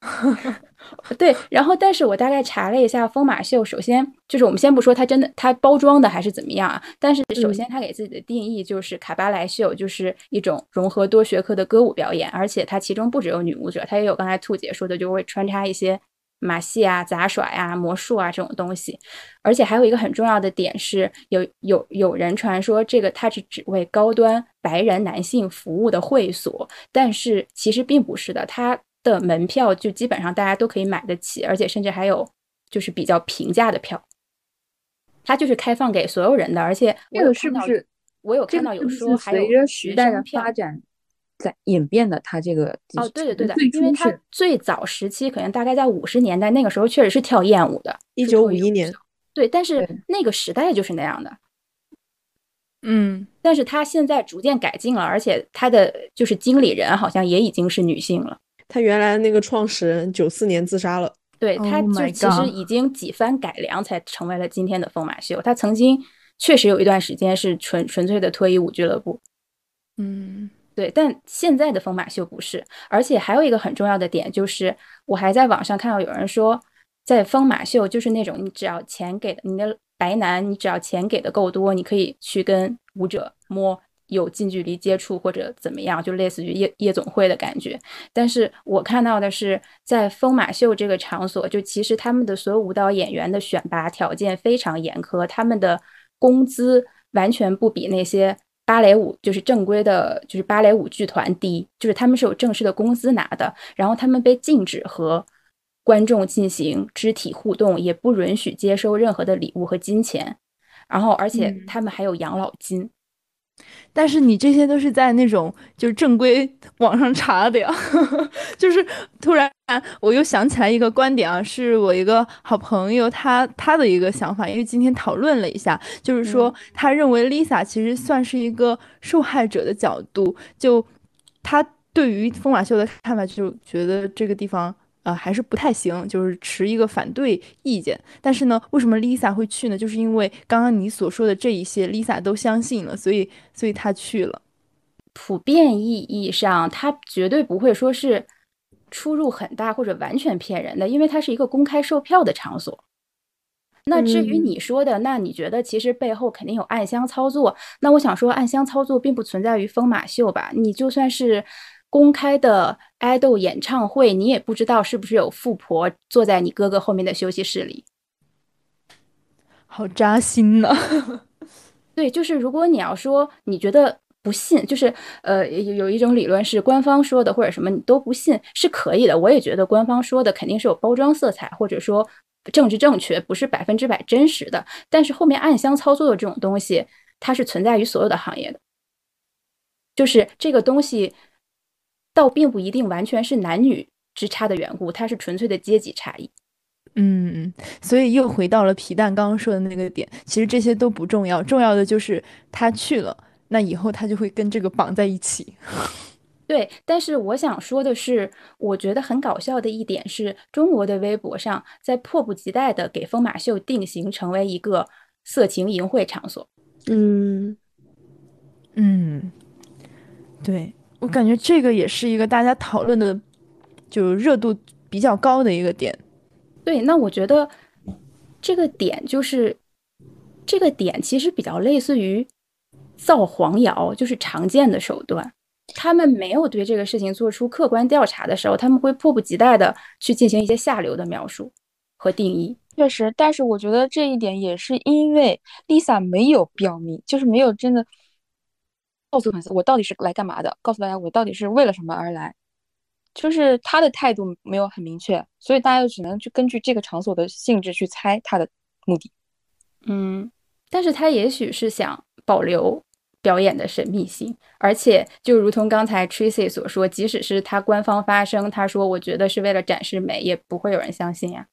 对，然后但是我大概查了一下疯马秀，首先就是我们先不说它真的它包装的还是怎么样啊，但是首先它给自己的定义就是卡巴莱秀，就是一种融合多学科的歌舞表演，而且它其中不只有女舞者，它也有刚才兔姐说的，就会穿插一些马戏啊、杂耍呀、魔术啊这种东西，而且还有一个很重要的点是，有有有人传说这个它是只为高端白人男性服务的会所，但是其实并不是的，它。的门票就基本上大家都可以买得起，而且甚至还有就是比较平价的票，它就是开放给所有人的，而且这个是不是我有看到有说还有随着时代的发展在演变的，它这个哦，对的对的，因为它最早时期可能大概在五十年代，那个时候确实是跳艳舞的，一九五一年，对，但是那个时代就是那样的。嗯，但是他现在逐渐改进了，而且他的就是经理人好像也已经是女性了。他原来那个创始人九四年自杀了，对，他就其实已经几番改良才成为了今天的疯马秀。他曾经确实有一段时间是纯纯粹的脱衣舞俱乐部，嗯，对，但现在的疯马秀不是。而且还有一个很重要的点就是，我还在网上看到有人说，在疯马秀就是那种你只要钱给的你的。白男，你只要钱给的够多，你可以去跟舞者摸有近距离接触或者怎么样，就类似于夜夜总会的感觉。但是我看到的是，在疯马秀这个场所，就其实他们的所有舞蹈演员的选拔条件非常严苛，他们的工资完全不比那些芭蕾舞就是正规的，就是芭蕾舞剧团低，就是他们是有正式的工资拿的，然后他们被禁止和。观众进行肢体互动，也不允许接收任何的礼物和金钱，然后而且他们还有养老金。但是你这些都是在那种就是正规网上查的呀，就是突然我又想起来一个观点啊，是我一个好朋友他他的一个想法，因为今天讨论了一下，就是说他认为 Lisa 其实算是一个受害者的角度，就他对于疯马秀的看法，就觉得这个地方。呃，还是不太行，就是持一个反对意见。但是呢，为什么 Lisa 会去呢？就是因为刚刚你所说的这一些，Lisa 都相信了，所以，所以她去了。普遍意义上，他绝对不会说是出入很大或者完全骗人的，因为它是一个公开售票的场所。那至于你说的，那你觉得其实背后肯定有暗箱操作？那我想说，暗箱操作并不存在于疯马秀吧？你就算是。公开的爱豆演唱会，你也不知道是不是有富婆坐在你哥哥后面的休息室里，好扎心呢。对，就是如果你要说你觉得不信，就是呃有有一种理论是官方说的或者什么你都不信是可以的。我也觉得官方说的肯定是有包装色彩，或者说政治正确，不是百分之百真实的。但是后面暗箱操作的这种东西，它是存在于所有的行业的，就是这个东西。倒并不一定完全是男女之差的缘故，它是纯粹的阶级差异。嗯，所以又回到了皮蛋刚刚说的那个点，其实这些都不重要，重要的就是他去了，那以后他就会跟这个绑在一起。对，但是我想说的是，我觉得很搞笑的一点是，中国的微博上在迫不及待的给疯马秀定型成为一个色情淫秽场所。嗯嗯，对。我感觉这个也是一个大家讨论的，就热度比较高的一个点。对，那我觉得这个点就是这个点其实比较类似于造黄谣，就是常见的手段。他们没有对这个事情做出客观调查的时候，他们会迫不及待的去进行一些下流的描述和定义。确实，但是我觉得这一点也是因为 Lisa 没有表明，就是没有真的。告诉粉丝我到底是来干嘛的？告诉大家我到底是为了什么而来？就是他的态度没有很明确，所以大家就只能去根据这个场所的性质去猜他的目的。嗯，但是他也许是想保留表演的神秘性，而且就如同刚才 Tracy 所说，即使是他官方发声，他说我觉得是为了展示美，也不会有人相信呀。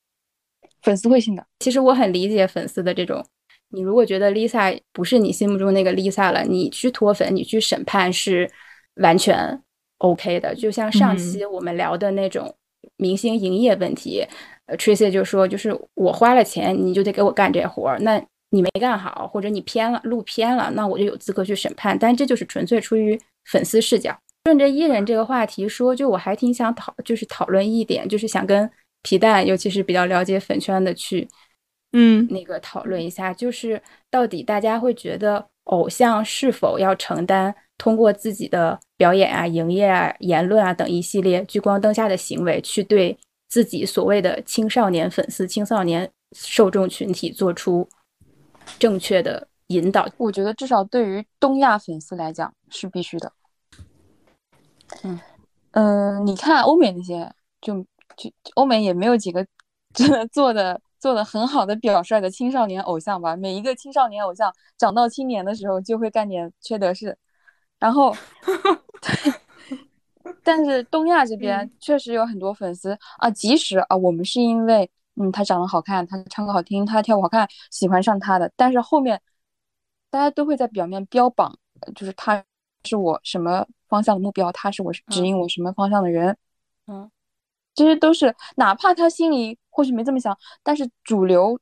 粉丝会信的。其实我很理解粉丝的这种。你如果觉得 Lisa 不是你心目中那个 Lisa 了，你去脱粉，你去审判是完全 OK 的。就像上期我们聊的那种明星营业问题，呃，Tracy 就说，就是我花了钱，你就得给我干这活儿，那你没干好，或者你偏了，路偏了，那我就有资格去审判。但这就是纯粹出于粉丝视角。顺着艺人这个话题说，就我还挺想讨，就是讨论一点，就是想跟皮蛋，尤其是比较了解粉圈的去。嗯，那个讨论一下，就是到底大家会觉得偶像是否要承担通过自己的表演啊、营业啊、言论啊等一系列聚光灯下的行为，去对自己所谓的青少年粉丝、青少年受众群体做出正确的引导？我觉得至少对于东亚粉丝来讲是必须的。嗯嗯，你看欧美那些，就就欧美也没有几个真 的做的。做的很好的表率的青少年偶像吧。每一个青少年偶像长到青年的时候就会干点缺德事，然后，但是东亚这边确实有很多粉丝啊，即使啊我们是因为嗯他长得好看，他唱歌好听，他跳舞好看喜欢上他的，但是后面大家都会在表面标榜，就是他是我什么方向的目标，他是我指引我什么方向的人，嗯。这些都是，哪怕他心里或许没这么想，但是主流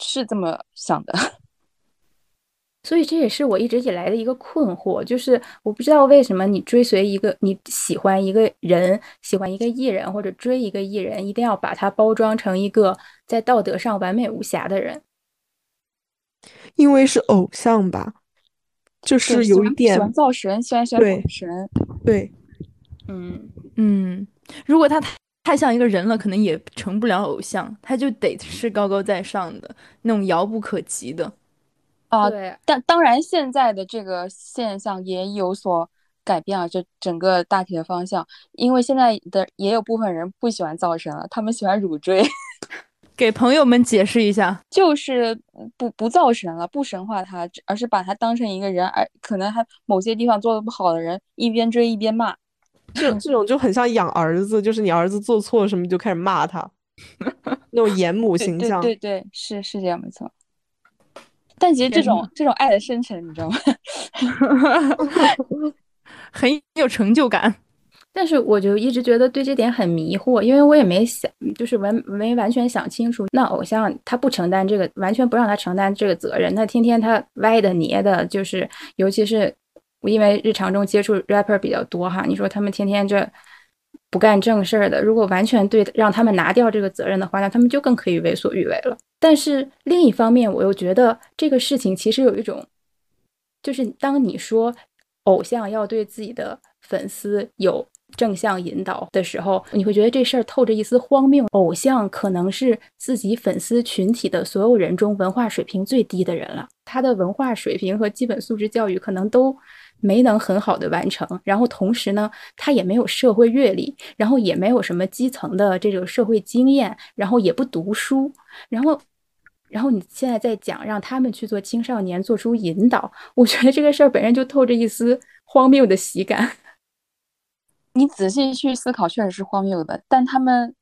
是这么想的。所以这也是我一直以来的一个困惑，就是我不知道为什么你追随一个你喜欢一个人，喜欢一个艺人或者追一个艺人，一定要把他包装成一个在道德上完美无瑕的人。因为是偶像吧，就是有一点喜欢造神，喜欢选神。对，嗯嗯，如果他。太像一个人了，可能也成不了偶像，他就得是高高在上的那种遥不可及的啊。对，但当然现在的这个现象也有所改变啊，这整个大体的方向，因为现在的也有部分人不喜欢造神了，他们喜欢乳追。给朋友们解释一下，就是不不造神了，不神化他，而是把他当成一个人，而可能还某些地方做的不好的人，一边追一边骂。这这种就很像养儿子，就是你儿子做错什么就开始骂他，那种严母形象。对对，是是这样，没错。但其实这种这种爱的深沉，你知道吗？很有成就感。但是我就一直觉得对这点很迷惑，因为我也没想，就是完没完全想清楚。那偶像他不承担这个，完全不让他承担这个责任，那天天他歪的捏的，就是尤其是。因为日常中接触 rapper 比较多哈，你说他们天天这不干正事儿的，如果完全对让他们拿掉这个责任的话，那他们就更可以为所欲为了。但是另一方面，我又觉得这个事情其实有一种，就是当你说偶像要对自己的粉丝有正向引导的时候，你会觉得这事儿透着一丝荒谬。偶像可能是自己粉丝群体的所有人中文化水平最低的人了，他的文化水平和基本素质教育可能都。没能很好的完成，然后同时呢，他也没有社会阅历，然后也没有什么基层的这种社会经验，然后也不读书，然后，然后你现在在讲让他们去做青少年做出引导，我觉得这个事儿本身就透着一丝荒谬的喜感。你仔细去思考，确实是荒谬的，但他们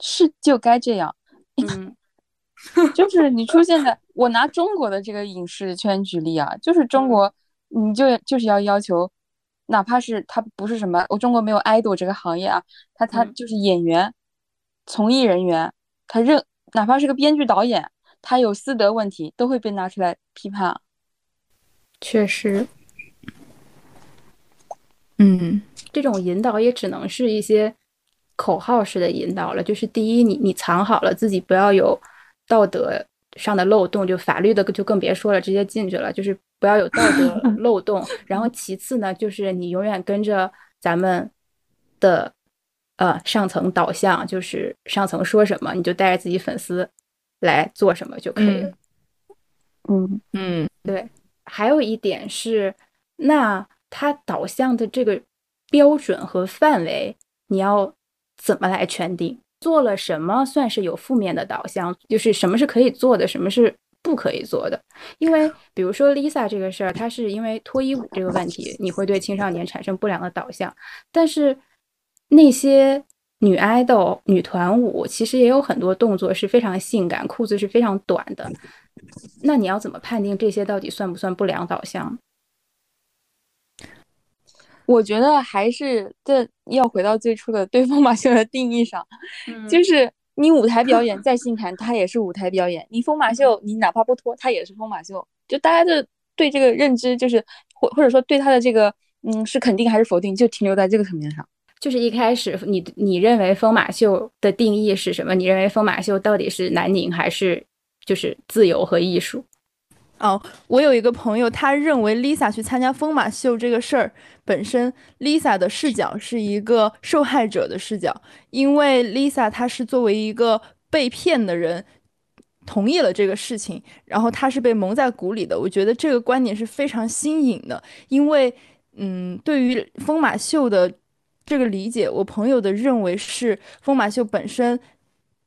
是就该这样。嗯，就是你出现在我拿中国的这个影视圈举例啊，就是中国。你就就是要要求，哪怕是他不是什么，我中国没有 idol 这个行业啊，他他就是演员，从艺人员，他任哪怕是个编剧导演，他有私德问题都会被拿出来批判。确实，嗯，这种引导也只能是一些口号式的引导了。就是第一，你你藏好了自己不要有道德上的漏洞，就法律的就更别说了，直接进去了，就是。不要有道德漏 洞，然后其次呢，就是你永远跟着咱们的呃上层导向，就是上层说什么，你就带着自己粉丝来做什么就可以了。嗯嗯，对。还有一点是，那它导向的这个标准和范围，你要怎么来圈定？做了什么算是有负面的导向？就是什么是可以做的，什么是？不可以做的，因为 比如说 Lisa 这个事儿，它是因为脱衣舞这个问题，你会对青少年产生不良的导向。但是那些女爱豆、女团舞，其实也有很多动作是非常性感，裤子是非常短的。那你要怎么判定这些到底算不算不良导向？我觉得还是这要回到最初的对疯马秀的定义上，就是。你舞台表演再性感，它也是舞台表演；你疯马秀，你哪怕不脱，它也是疯马秀。就大家的对这个认知，就是或或者说对他的这个，嗯，是肯定还是否定，就停留在这个层面上。就是一开始，你你认为疯马秀的定义是什么？你认为疯马秀到底是南宁还是就是自由和艺术？哦，我有一个朋友，他认为 Lisa 去参加疯马秀这个事儿本身，Lisa 的视角是一个受害者的视角，因为 Lisa 她是作为一个被骗的人，同意了这个事情，然后她是被蒙在鼓里的。我觉得这个观点是非常新颖的，因为，嗯，对于疯马秀的这个理解，我朋友的认为是疯马秀本身。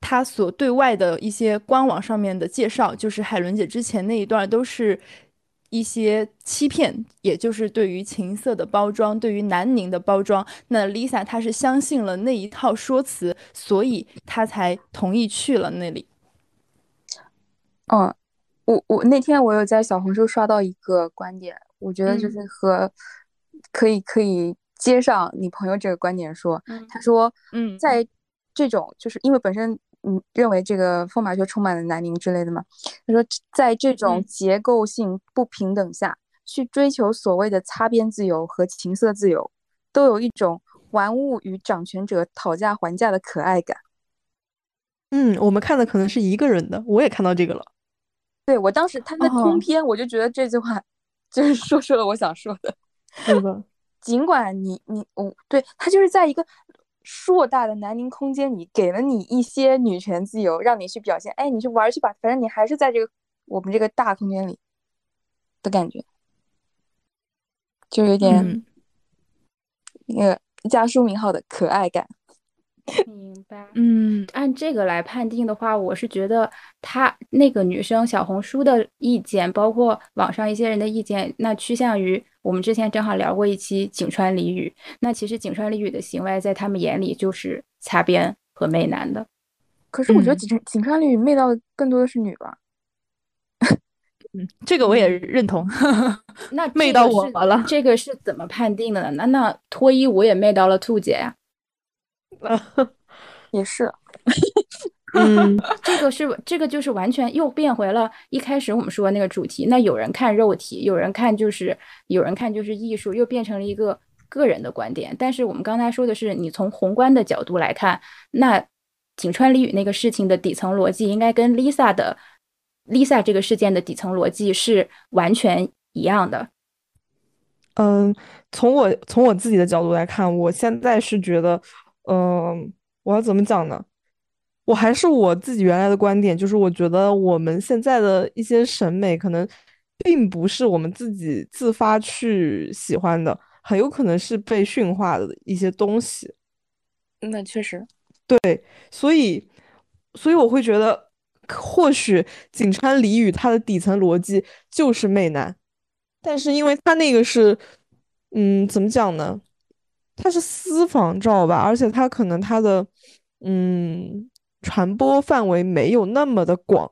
他所对外的一些官网上面的介绍，就是海伦姐之前那一段都是一些欺骗，也就是对于情色的包装，对于南宁的包装。那 Lisa 她是相信了那一套说辞，所以她才同意去了那里。嗯，我我那天我有在小红书刷到一个观点，我觉得就是和可以可以接上你朋友这个观点说，他说，嗯，在这种就是因为本身。嗯，认为这个风马圈充满了南宁之类的嘛？他说，在这种结构性不平等下去追求所谓的擦边自由和情色自由，都有一种玩物与掌权者讨价还价的可爱感。嗯，我们看的可能是一个人的，我也看到这个了。对我当时他在通篇，我就觉得这句话就是说出了我想说的。对的，尽管你你我，对他就是在一个。硕大的南宁空间里，给了你一些女权自由，让你去表现。哎，你去玩去吧，反正你还是在这个我们这个大空间里的感觉，就有点那个加书名号的可爱感。明白。嗯，按这个来判定的话，我是觉得她那个女生小红书的意见，包括网上一些人的意见，那趋向于。我们之前正好聊过一期井川俚语，那其实井川俚语的行为在他们眼里就是擦边和媚男的。可是我觉得井井川俚语媚到的更多的是女吧。嗯，这个我也认同。那媚到我了，这个是怎么判定的呢？那那脱衣舞也媚到了兔姐呀。也是。嗯，这个是这个就是完全又变回了一开始我们说那个主题。那有人看肉体，有人看就是有人看就是艺术，又变成了一个个人的观点。但是我们刚才说的是，你从宏观的角度来看，那井川里宇那个事情的底层逻辑应该跟 Lisa 的 Lisa 这个事件的底层逻辑是完全一样的。嗯，从我从我自己的角度来看，我现在是觉得，嗯，我要怎么讲呢？我还是我自己原来的观点，就是我觉得我们现在的一些审美可能并不是我们自己自发去喜欢的，很有可能是被驯化的一些东西。那确实，对，所以，所以我会觉得，或许井川里宇他的底层逻辑就是媚男，但是因为他那个是，嗯，怎么讲呢？他是私房照吧，而且他可能他的，嗯。传播范围没有那么的广，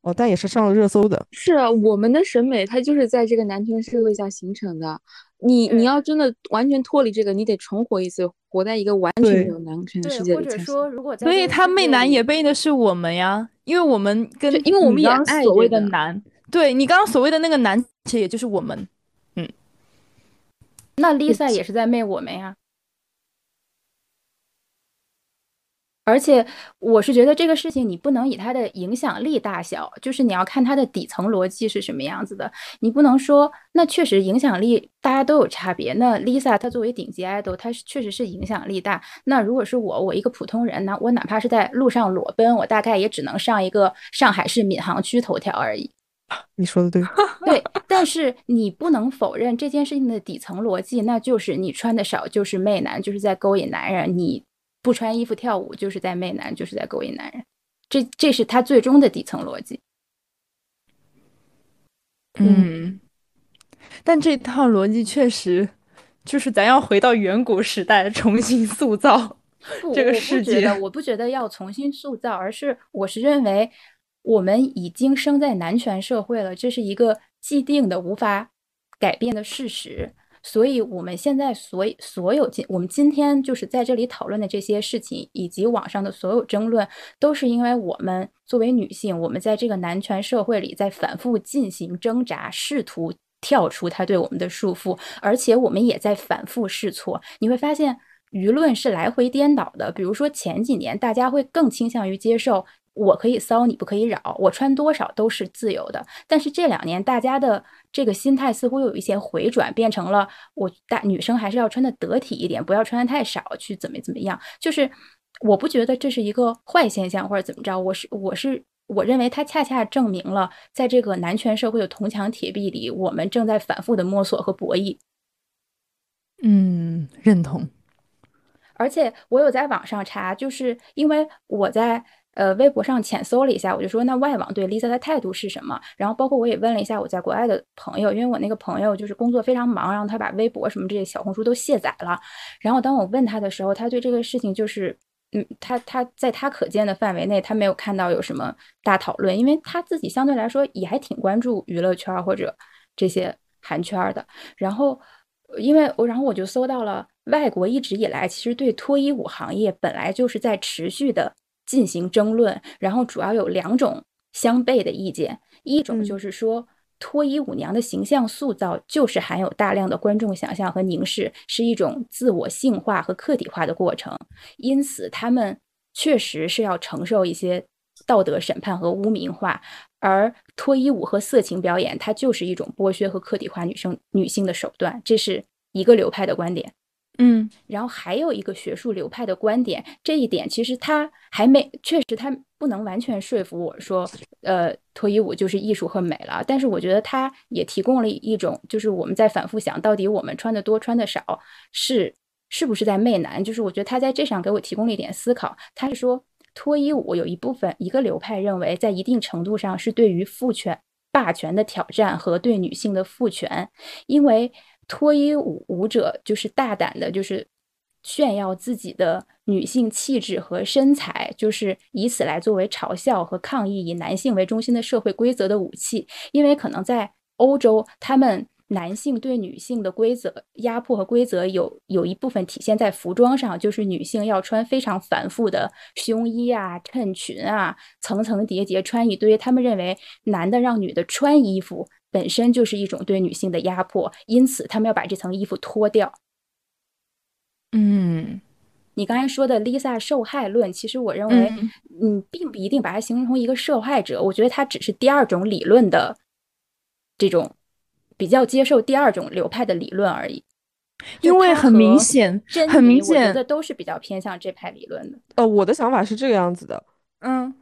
哦，但也是上了热搜的。是啊，我们的审美它就是在这个男权社会下形成的。你你要真的完全脱离这个，你得重活一次，活在一个完全没有男权的世界里。或者说，如果所以他媚男也背的是我们呀，因为我们跟因为我们也爱所谓的男。对你刚刚所谓的那个男，其实也就是我们。嗯，那 Lisa 也是在媚我们呀。而且我是觉得这个事情你不能以它的影响力大小，就是你要看它的底层逻辑是什么样子的。你不能说那确实影响力大家都有差别。那 Lisa 她作为顶级 idol，她是确实是影响力大。那如果是我，我一个普通人呢，我哪怕是在路上裸奔，我大概也只能上一个上海市闵行区头条而已。你说的对，对。但是你不能否认这件事情的底层逻辑，那就是你穿的少就是媚男，就是在勾引男人。你。不穿衣服跳舞就是在媚男，就是在勾引男人，这这是他最终的底层逻辑。嗯，但这套逻辑确实就是咱要回到远古时代重新塑造这个世界。我不觉得要重新塑造，而是我是认为我们已经生在男权社会了，这是一个既定的、无法改变的事实。所以，我们现在所所有今我们今天就是在这里讨论的这些事情，以及网上的所有争论，都是因为我们作为女性，我们在这个男权社会里在反复进行挣扎，试图跳出他对我们的束缚，而且我们也在反复试错。你会发现，舆论是来回颠倒的。比如说前几年，大家会更倾向于接受。我可以骚，你不可以扰。我穿多少都是自由的。但是这两年，大家的这个心态似乎又有一些回转，变成了我大女生还是要穿的得体一点，不要穿的太少，去怎么怎么样。就是我不觉得这是一个坏现象或者怎么着。我是我是我认为它恰恰证明了，在这个男权社会的铜墙铁壁里，我们正在反复的摸索和博弈。嗯，认同。而且我有在网上查，就是因为我在。呃，微博上浅搜了一下，我就说那外网对 Lisa 的态度是什么？然后包括我也问了一下我在国外的朋友，因为我那个朋友就是工作非常忙，然后他把微博什么这些小红书都卸载了。然后当我问他的时候，他对这个事情就是，嗯，他他在他可见的范围内，他没有看到有什么大讨论，因为他自己相对来说也还挺关注娱乐圈或者这些韩圈的。然后，因为我然后我就搜到了外国一直以来其实对脱衣舞行业本来就是在持续的。进行争论，然后主要有两种相悖的意见。一种就是说，脱衣舞娘的形象塑造就是含有大量的观众想象和凝视，是一种自我性化和客体化的过程，因此他们确实是要承受一些道德审判和污名化。而脱衣舞和色情表演，它就是一种剥削和客体化女生女性的手段。这是一个流派的观点。嗯，然后还有一个学术流派的观点，这一点其实他还没，确实他不能完全说服我说，呃，脱衣舞就是艺术和美了。但是我觉得他也提供了一种，就是我们在反复想到底我们穿的多穿的少是是不是在媚男，就是我觉得他在这上给我提供了一点思考。他是说脱衣舞有一部分一个流派认为，在一定程度上是对于父权霸权的挑战和对女性的父权，因为。脱衣舞舞者就是大胆的，就是炫耀自己的女性气质和身材，就是以此来作为嘲笑和抗议以男性为中心的社会规则的武器。因为可能在欧洲，他们男性对女性的规则压迫和规则有有一部分体现在服装上，就是女性要穿非常繁复的胸衣啊、衬裙啊，层层叠叠穿一堆。他们认为男的让女的穿衣服。本身就是一种对女性的压迫，因此他们要把这层衣服脱掉。嗯，你刚才说的 Lisa 受害论，其实我认为，嗯，并不一定把它形容成一个受害者。我觉得它只是第二种理论的这种比较接受第二种流派的理论而已。因为很明显，很明显，我觉得都是比较偏向这派理论的。呃，我的想法是这个样子的。嗯。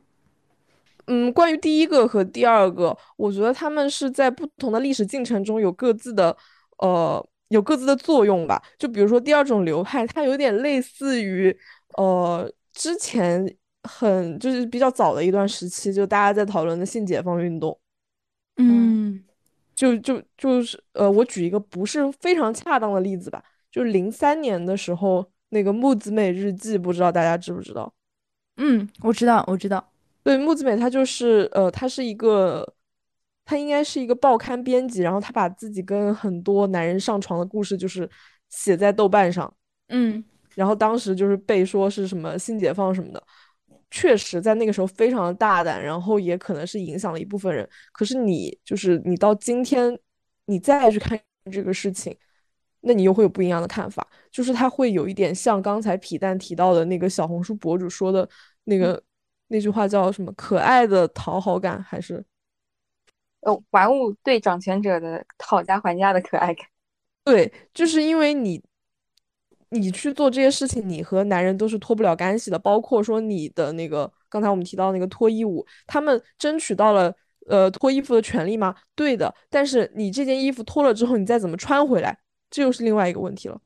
嗯，关于第一个和第二个，我觉得他们是在不同的历史进程中有各自的，呃，有各自的作用吧。就比如说第二种流派，它有点类似于，呃，之前很就是比较早的一段时期，就大家在讨论的性解放运动。嗯，就就就是，呃，我举一个不是非常恰当的例子吧，就是零三年的时候那个木子美日记，不知道大家知不知道？嗯，我知道，我知道。对木子美，她就是呃，她是一个，她应该是一个报刊编辑，然后她把自己跟很多男人上床的故事就是写在豆瓣上，嗯，然后当时就是被说是什么性解放什么的，确实在那个时候非常的大胆，然后也可能是影响了一部分人。可是你就是你到今天你再去看这个事情，那你又会有不一样的看法，就是他会有一点像刚才皮蛋提到的那个小红书博主说的那个。那句话叫什么？可爱的讨好感，还是呃，玩物对掌权者的讨价还价的可爱感？对，就是因为你，你去做这些事情，你和男人都是脱不了干系的。包括说你的那个，刚才我们提到那个脱衣舞，他们争取到了呃脱衣服的权利吗？对的。但是你这件衣服脱了之后，你再怎么穿回来，这又是另外一个问题了。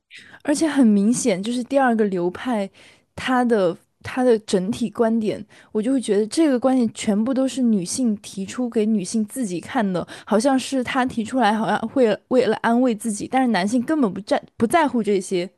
而且很明显，就是第二个流派，它的。他的整体观点，我就会觉得这个观点全部都是女性提出给女性自己看的，好像是他提出来，好像会为了安慰自己，但是男性根本不在不在乎这些，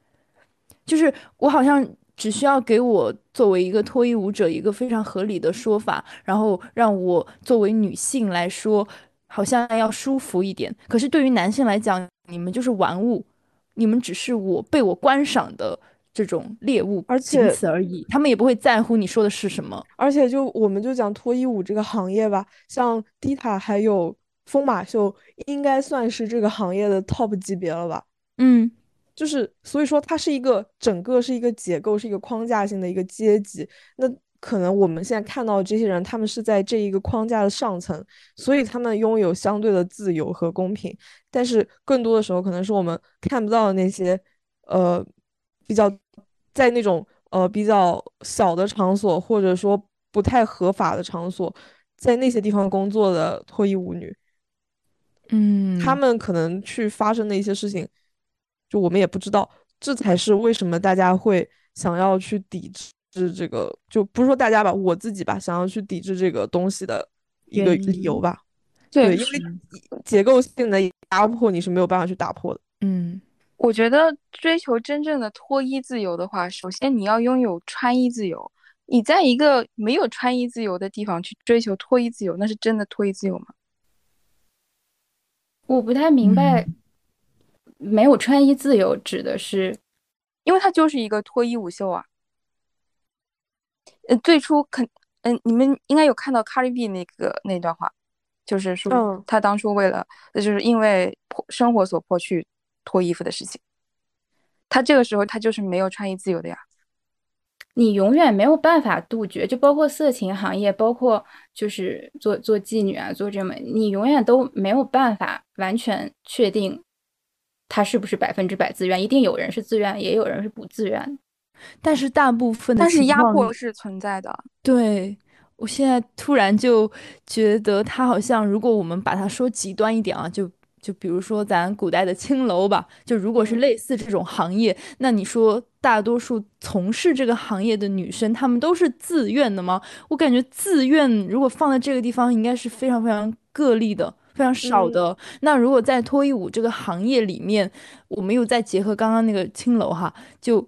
就是我好像只需要给我作为一个脱衣舞者一个非常合理的说法，然后让我作为女性来说，好像要舒服一点。可是对于男性来讲，你们就是玩物，你们只是我被我观赏的。这种猎物，而仅此而已，他们也不会在乎你说的是什么。而且，就我们就讲脱衣舞这个行业吧，像迪塔还有疯马秀，应该算是这个行业的 top 级别了吧？嗯，就是所以说，它是一个整个是一个结构，是一个框架性的一个阶级。那可能我们现在看到的这些人，他们是在这一个框架的上层，所以他们拥有相对的自由和公平。但是更多的时候，可能是我们看不到的那些，呃。比较在那种呃比较小的场所，或者说不太合法的场所，在那些地方工作的脱衣舞女，嗯，他们可能去发生的一些事情，就我们也不知道。这才是为什么大家会想要去抵制这个，就不是说大家吧，我自己吧，想要去抵制这个东西的一个理由吧。对，因为结构性的压迫你是没有办法去打破的。嗯，我觉得追求真正的脱衣自由的话，首先你要拥有穿衣自由。你在一个没有穿衣自由的地方去追求脱衣自由，那是真的脱衣自由吗？我不太明白，没有穿衣自由指的是，因为它就是一个脱衣舞秀啊。呃，最初肯，嗯，你们应该有看到 Cardi B 那个那段话，就是说他当初为了，就是因为迫生活所迫去脱衣服的事情。他这个时候他就是没有穿衣自由的呀。你永远没有办法杜绝，就包括色情行业，包括就是做做妓女啊，做这么，你永远都没有办法完全确定他是不是百分之百自愿，一定有人是自愿，也有人是不自愿。但是大部分的，但是压迫是存在的。对我现在突然就觉得，他好像如果我们把它说极端一点啊，就。就比如说咱古代的青楼吧，就如果是类似这种行业，那你说大多数从事这个行业的女生，她们都是自愿的吗？我感觉自愿如果放在这个地方，应该是非常非常个例的，非常少的。那如果在脱衣舞这个行业里面，我们又再结合刚刚那个青楼哈，就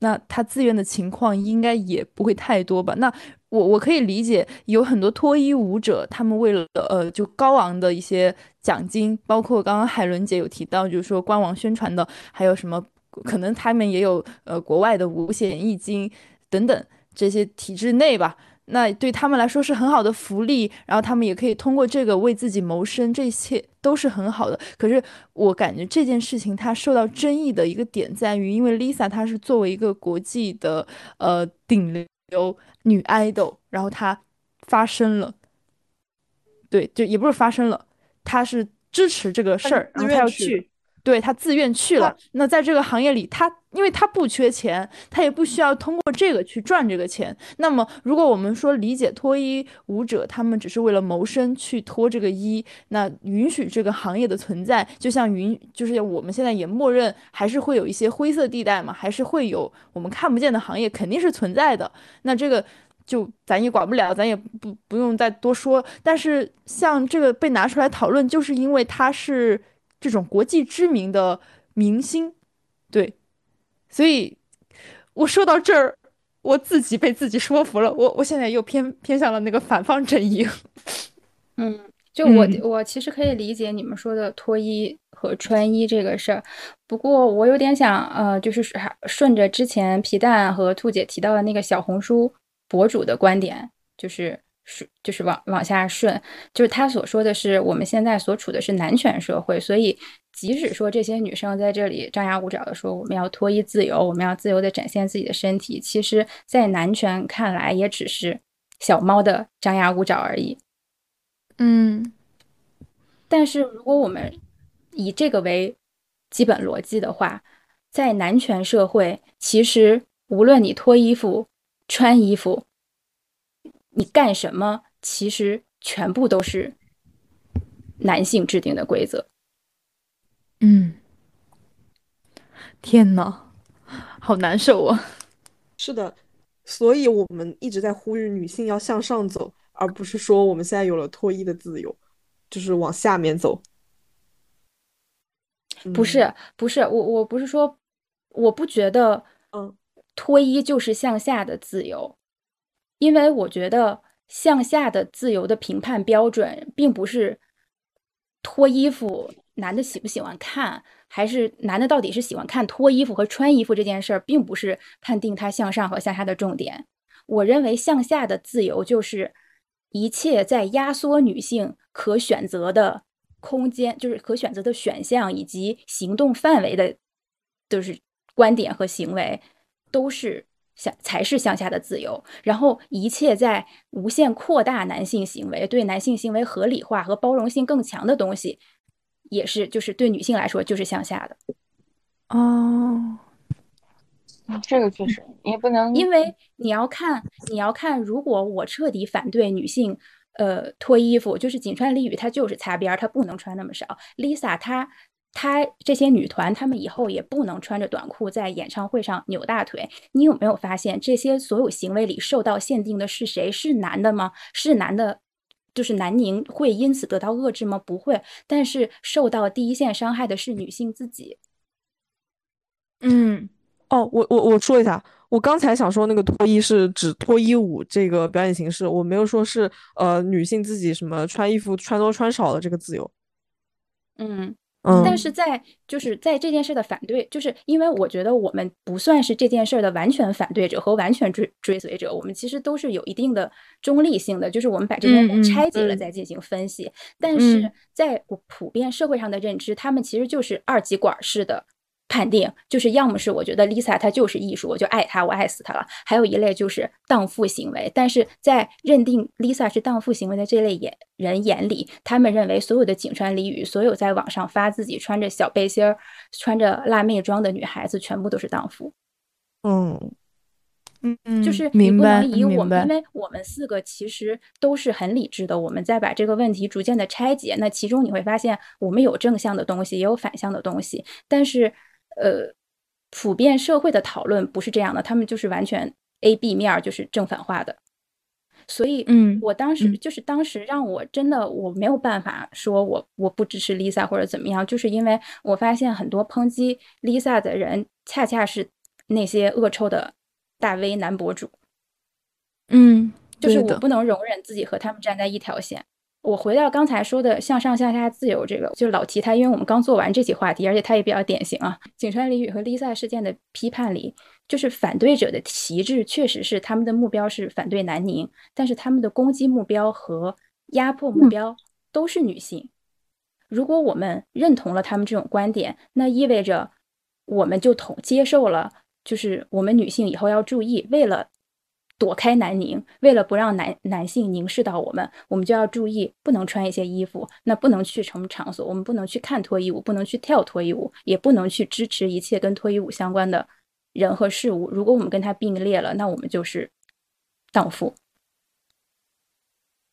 那她自愿的情况应该也不会太多吧？那。我我可以理解，有很多脱衣舞者，他们为了呃就高昂的一些奖金，包括刚刚海伦姐有提到，就是说官网宣传的，还有什么可能他们也有呃国外的五险一金等等这些体制内吧，那对他们来说是很好的福利，然后他们也可以通过这个为自己谋生，这一切都是很好的。可是我感觉这件事情它受到争议的一个点在于，因为 Lisa 她是作为一个国际的呃顶流。女爱豆，然后她发声了，对，就也不是发声了，她是支持这个事儿，然后他要去，对他自愿去了。那在这个行业里，他因为他不缺钱，他也不需要通过这个去赚这个钱。那么，如果我们说理解脱衣舞者，他们只是为了谋生去脱这个衣，那允许这个行业的存在，就像允，就是我们现在也默认，还是会有一些灰色地带嘛，还是会有我们看不见的行业，肯定是存在的。那这个。就咱也管不了，咱也不不用再多说。但是像这个被拿出来讨论，就是因为他是这种国际知名的明星，对，所以我说到这儿，我自己被自己说服了。我我现在又偏偏向了那个反方阵营。嗯，就我我其实可以理解你们说的脱衣和穿衣这个事儿，不过我有点想呃，就是顺着之前皮蛋和兔姐提到的那个小红书。博主的观点就是顺，就是往往下顺，就是他所说的是我们现在所处的是男权社会，所以即使说这些女生在这里张牙舞爪的说我们要脱衣自由，我们要自由的展现自己的身体，其实，在男权看来也只是小猫的张牙舞爪而已。嗯，但是如果我们以这个为基本逻辑的话，在男权社会，其实无论你脱衣服。穿衣服，你干什么？其实全部都是男性制定的规则。嗯，天呐，好难受啊！是的，所以我们一直在呼吁女性要向上走，而不是说我们现在有了脱衣的自由，就是往下面走。不是，不是，我我不是说，我不觉得，嗯。脱衣就是向下的自由，因为我觉得向下的自由的评判标准，并不是脱衣服男的喜不喜欢看，还是男的到底是喜欢看脱衣服和穿衣服这件事儿，并不是判定他向上和向下的重点。我认为向下的自由就是一切在压缩女性可选择的空间，就是可选择的选项以及行动范围的，就是观点和行为。都是向才是向下的自由，然后一切在无限扩大男性行为、对男性行为合理化和包容性更强的东西，也是就是对女性来说就是向下的。哦，这个确实也不能，因为你要看你要看，如果我彻底反对女性呃脱衣服，就是仅穿礼宇，它就是擦边，她不能穿那么少。Lisa 她她这些女团，她们以后也不能穿着短裤在演唱会上扭大腿。你有没有发现，这些所有行为里受到限定的是谁？是男的吗？是男的，就是南宁会因此得到遏制吗？不会。但是受到第一线伤害的是女性自己。嗯，哦，我我我说一下，我刚才想说那个脱衣是指脱衣舞这个表演形式，我没有说是呃女性自己什么穿衣服穿多穿少的这个自由。嗯。但是在就是在这件事的反对，就是因为我觉得我们不算是这件事的完全反对者和完全追追随者，我们其实都是有一定的中立性的，就是我们把这件事拆解了再进行分析。但是在普遍社会上的认知，他们其实就是二极管式的。判定就是要么是我觉得 Lisa 她就是艺术，我就爱她，我爱死她了。还有一类就是荡妇行为，但是在认定 Lisa 是荡妇行为的这类眼人眼里，他们认为所有的景川里语，所有在网上发自己穿着小背心儿、穿着辣妹装的女孩子，全部都是荡妇。嗯嗯嗯，就是你不能以我们，因为我们四个其实都是很理智的，我们在把这个问题逐渐的拆解。那其中你会发现，我们有正向的东西，也有反向的东西，但是。呃，普遍社会的讨论不是这样的，他们就是完全 A B 面就是正反化的，所以，嗯，我当时就是当时让我真的我没有办法说我我不支持 Lisa 或者怎么样，就是因为我发现很多抨击 Lisa 的人恰恰是那些恶臭的大 V 男博主，嗯，就是我不能容忍自己和他们站在一条线。我回到刚才说的向上向下自由这个，就是老提他，因为我们刚做完这期话题，而且他也比较典型啊。井川里宇和 Lisa 事件的批判里，就是反对者的旗帜确实是他们的目标是反对南宁，但是他们的攻击目标和压迫目标都是女性。如果我们认同了他们这种观点，那意味着我们就同接受了，就是我们女性以后要注意，为了。躲开南宁，为了不让男男性凝视到我们，我们就要注意不能穿一些衣服，那不能去什么场所，我们不能去看脱衣舞，不能去跳脱衣舞，也不能去支持一切跟脱衣舞相关的人和事物。如果我们跟他并列了，那我们就是荡妇。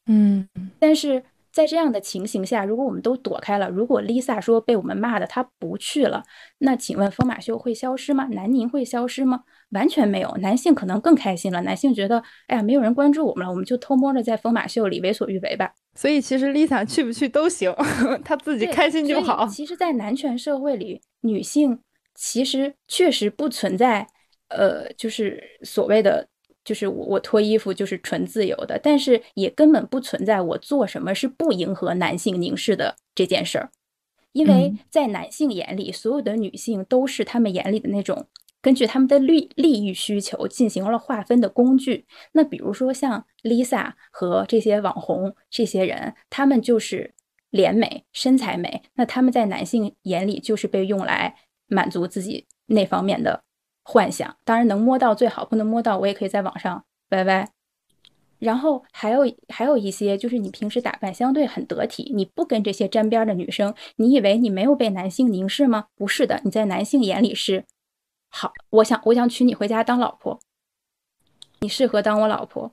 嗯，但是。在这样的情形下，如果我们都躲开了，如果 Lisa 说被我们骂的她不去了，那请问疯马秀会消失吗？南宁会消失吗？完全没有，男性可能更开心了。男性觉得，哎呀，没有人关注我们了，我们就偷摸的在疯马秀里为所欲为吧。所以其实 Lisa 去不去都行，她自己开心就好。其实，在男权社会里，女性其实确实不存在，呃，就是所谓的。就是我我脱衣服就是纯自由的，但是也根本不存在我做什么是不迎合男性凝视的这件事儿，因为在男性眼里，所有的女性都是他们眼里的那种根据他们的利利益需求进行了划分的工具。那比如说像 Lisa 和这些网红这些人，他们就是脸美身材美，那他们在男性眼里就是被用来满足自己那方面的。幻想当然能摸到最好，不能摸到我也可以在网上歪歪。然后还有还有一些就是你平时打扮相对很得体，你不跟这些沾边的女生，你以为你没有被男性凝视吗？不是的，你在男性眼里是好。我想我想娶你回家当老婆，你适合当我老婆，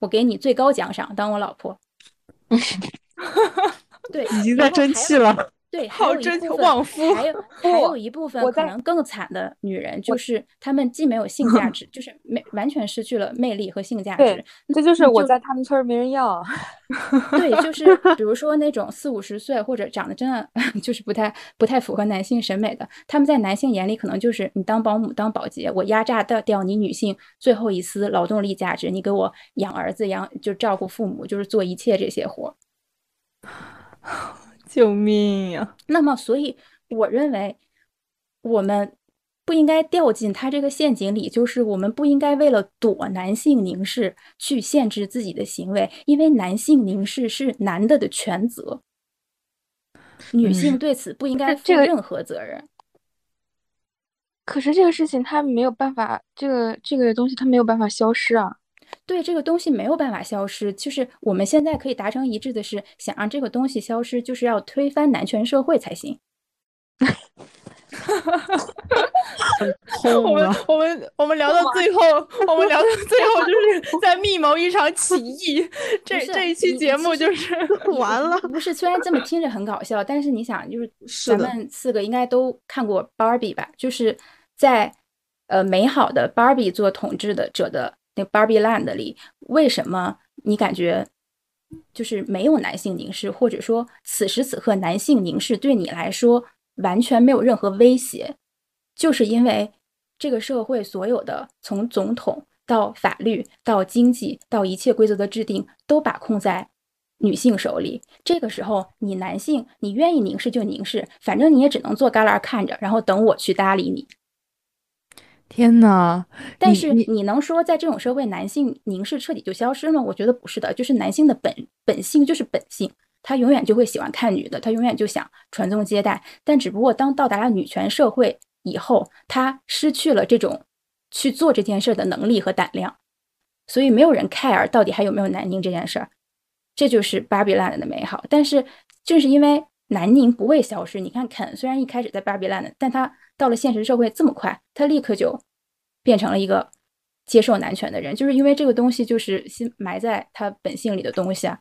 我给你最高奖赏，当我老婆。对，已经在争气了。对，还有 一部分，还有还有一部分可能更惨的女人，就是她们既没有性价值，就是没完全失去了魅力和性价值。这就是我在他们村没人要。对，就是比如说那种四五十岁或者长得真的就是不太不太符合男性审美的，他们在男性眼里可能就是你当保姆当保洁，我压榨掉掉你女性最后一丝劳动力价值，你给我养儿子养就照顾父母，就是做一切这些活。救命呀！那么，所以我认为我们不应该掉进他这个陷阱里，就是我们不应该为了躲男性凝视去限制自己的行为，因为男性凝视是男的的全责，女性对此不应该负任何责任。可是这个事情他没有办法，这个这个东西他没有办法消失啊。对这个东西没有办法消失，就是我们现在可以达成一致的是，想让这个东西消失，就是要推翻男权社会才行。我们我们我们聊到最后，我们聊到最后就是在密谋一场起义。这这一期节目就是 完了。不是，虽然这么听着很搞笑，但是你想，就是咱们四个应该都看过 Barbie 吧？就是在呃美好的 Barbie 做统治的者的那 Barbie Land 里，为什么你感觉就是没有男性凝视，或者说此时此刻男性凝视对你来说完全没有任何威胁？就是因为这个社会所有的从总统到法律到经济到一切规则的制定都把控在女性手里。这个时候，你男性你愿意凝视就凝视，反正你也只能坐旮旯看着，然后等我去搭理你。天呐！但是你能说在这种社会，男性凝视彻底就消失吗？我觉得不是的，就是男性的本本性就是本性，他永远就会喜欢看女的，他永远就想传宗接代。但只不过当到达了女权社会。以后他失去了这种去做这件事的能力和胆量，所以没有人 care 到底还有没有南宁这件事儿，这就是芭比 land 的美好。但是正是因为南宁不会消失，你看肯虽然一开始在芭比 land，但他到了现实社会这么快，他立刻就变成了一个接受男权的人，就是因为这个东西就是心埋在他本性里的东西啊。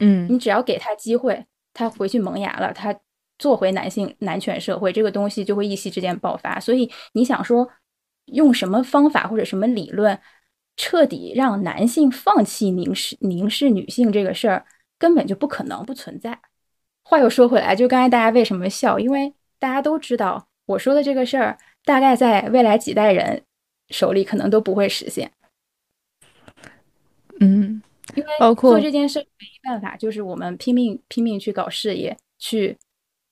嗯，你只要给他机会，他回去萌芽了，他。做回男性男权社会，这个东西就会一夕之间爆发。所以你想说，用什么方法或者什么理论，彻底让男性放弃凝视凝视女性这个事儿，根本就不可能，不存在。话又说回来，就刚才大家为什么笑？因为大家都知道，我说的这个事儿，大概在未来几代人手里可能都不会实现。嗯，因为做这件事唯一办法就是我们拼命拼命去搞事业，去。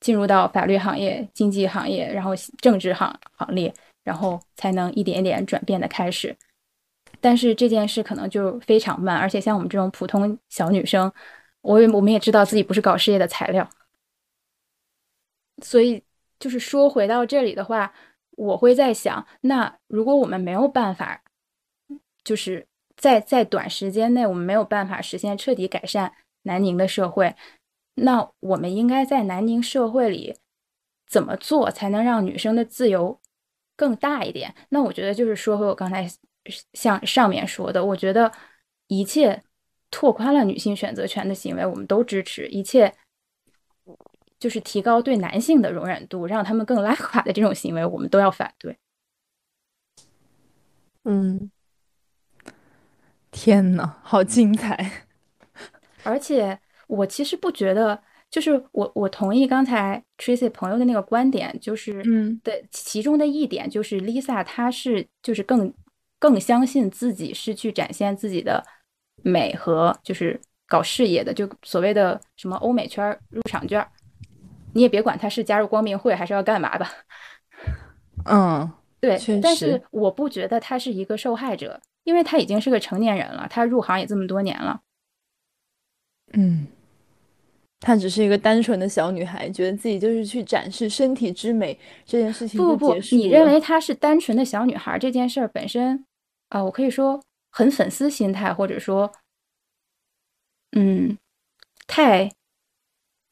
进入到法律行业、经济行业，然后政治行行列，然后才能一点一点转变的开始。但是这件事可能就非常慢，而且像我们这种普通小女生，我我们也知道自己不是搞事业的材料。所以就是说回到这里的话，我会在想，那如果我们没有办法，就是在在短时间内我们没有办法实现彻底改善南宁的社会。那我们应该在南宁社会里怎么做才能让女生的自由更大一点？那我觉得就是说回我刚才像上面说的，我觉得一切拓宽了女性选择权的行为我们都支持，一切就是提高对男性的容忍度，让他们更 拉垮的这种行为我们都要反对。嗯，天呐，好精彩！而且。我其实不觉得，就是我我同意刚才 Tracy 朋友的那个观点，就是嗯的其中的一点就是 Lisa 她是就是更更相信自己是去展现自己的美和就是搞事业的，就所谓的什么欧美圈入场券，你也别管他是加入光明会还是要干嘛吧。嗯，对，但是我不觉得他是一个受害者，因为他已经是个成年人了，他入行也这么多年了。嗯。她只是一个单纯的小女孩，觉得自己就是去展示身体之美这件事情不不不，你认为她是单纯的小女孩这件事儿本身啊，我可以说很粉丝心态，或者说，嗯，太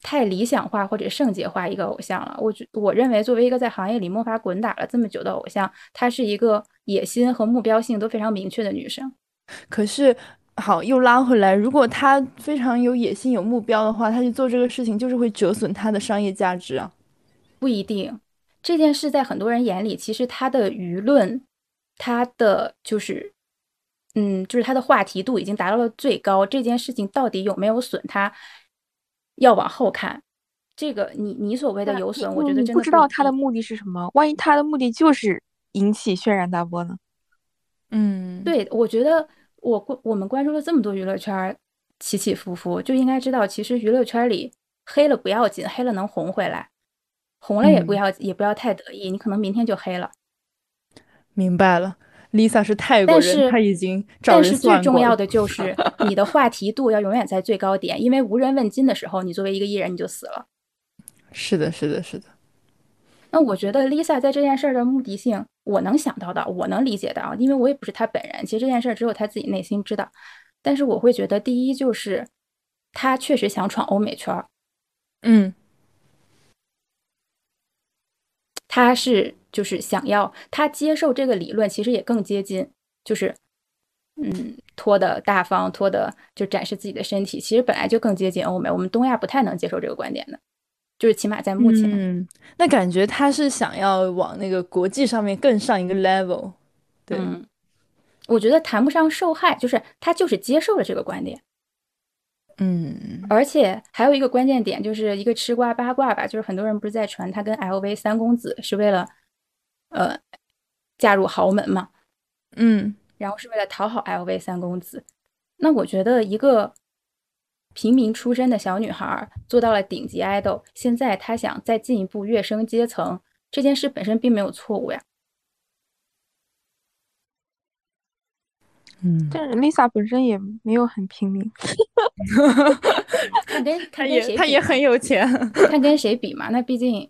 太理想化或者圣洁化一个偶像了。我觉我认为作为一个在行业里摸爬滚打了这么久的偶像，她是一个野心和目标性都非常明确的女生。可是。好，又拉回来。如果她非常有野心、有目标的话，她去做这个事情，就是会折损她的商业价值啊。不一定，这件事在很多人眼里，其实她的舆论，她的就是，嗯，就是他的话题度已经达到了最高。这件事情到底有没有损他，要往后看。这个，你你所谓的有损，我觉得真的不知道他的目的是什么。万一他的目的就是引起轩然大波呢？嗯，对，我觉得。我关我们关注了这么多娱乐圈起起伏伏，就应该知道，其实娱乐圈里黑了不要紧，黑了能红回来，红了也不要也不要太得意，你可能明天就黑了。明白了，Lisa 是泰国人，他已经但是最重要的就 是你的话题度要永远在最高点，因为无人问津的时候，你作为一个艺人你就死了。是的，是的，是的。那我觉得 Lisa 在这件事儿的目的性。我能想到的，我能理解的啊，因为我也不是他本人。其实这件事儿只有他自己内心知道。但是我会觉得，第一就是他确实想闯欧美圈儿。嗯，他是就是想要他接受这个理论，其实也更接近，就是嗯，脱的大方，脱的就展示自己的身体，其实本来就更接近欧美。我们东亚不太能接受这个观点的，就是起码在目前，嗯，那感觉他是想要往那个国际上面更上一个 level。对，我觉得谈不上受害，就是他就是接受了这个观点。嗯，而且还有一个关键点，就是一个吃瓜八卦吧，就是很多人不是在传他跟 LV 三公子是为了，呃，嫁入豪门嘛，嗯，然后是为了讨好 LV 三公子。那我觉得一个平民出身的小女孩做到了顶级 idol，现在她想再进一步跃升阶层，这件事本身并没有错误呀。嗯，但是 Lisa 本身也没有很平民，看跟看跟谁，她也很有钱，看跟谁比嘛？那毕竟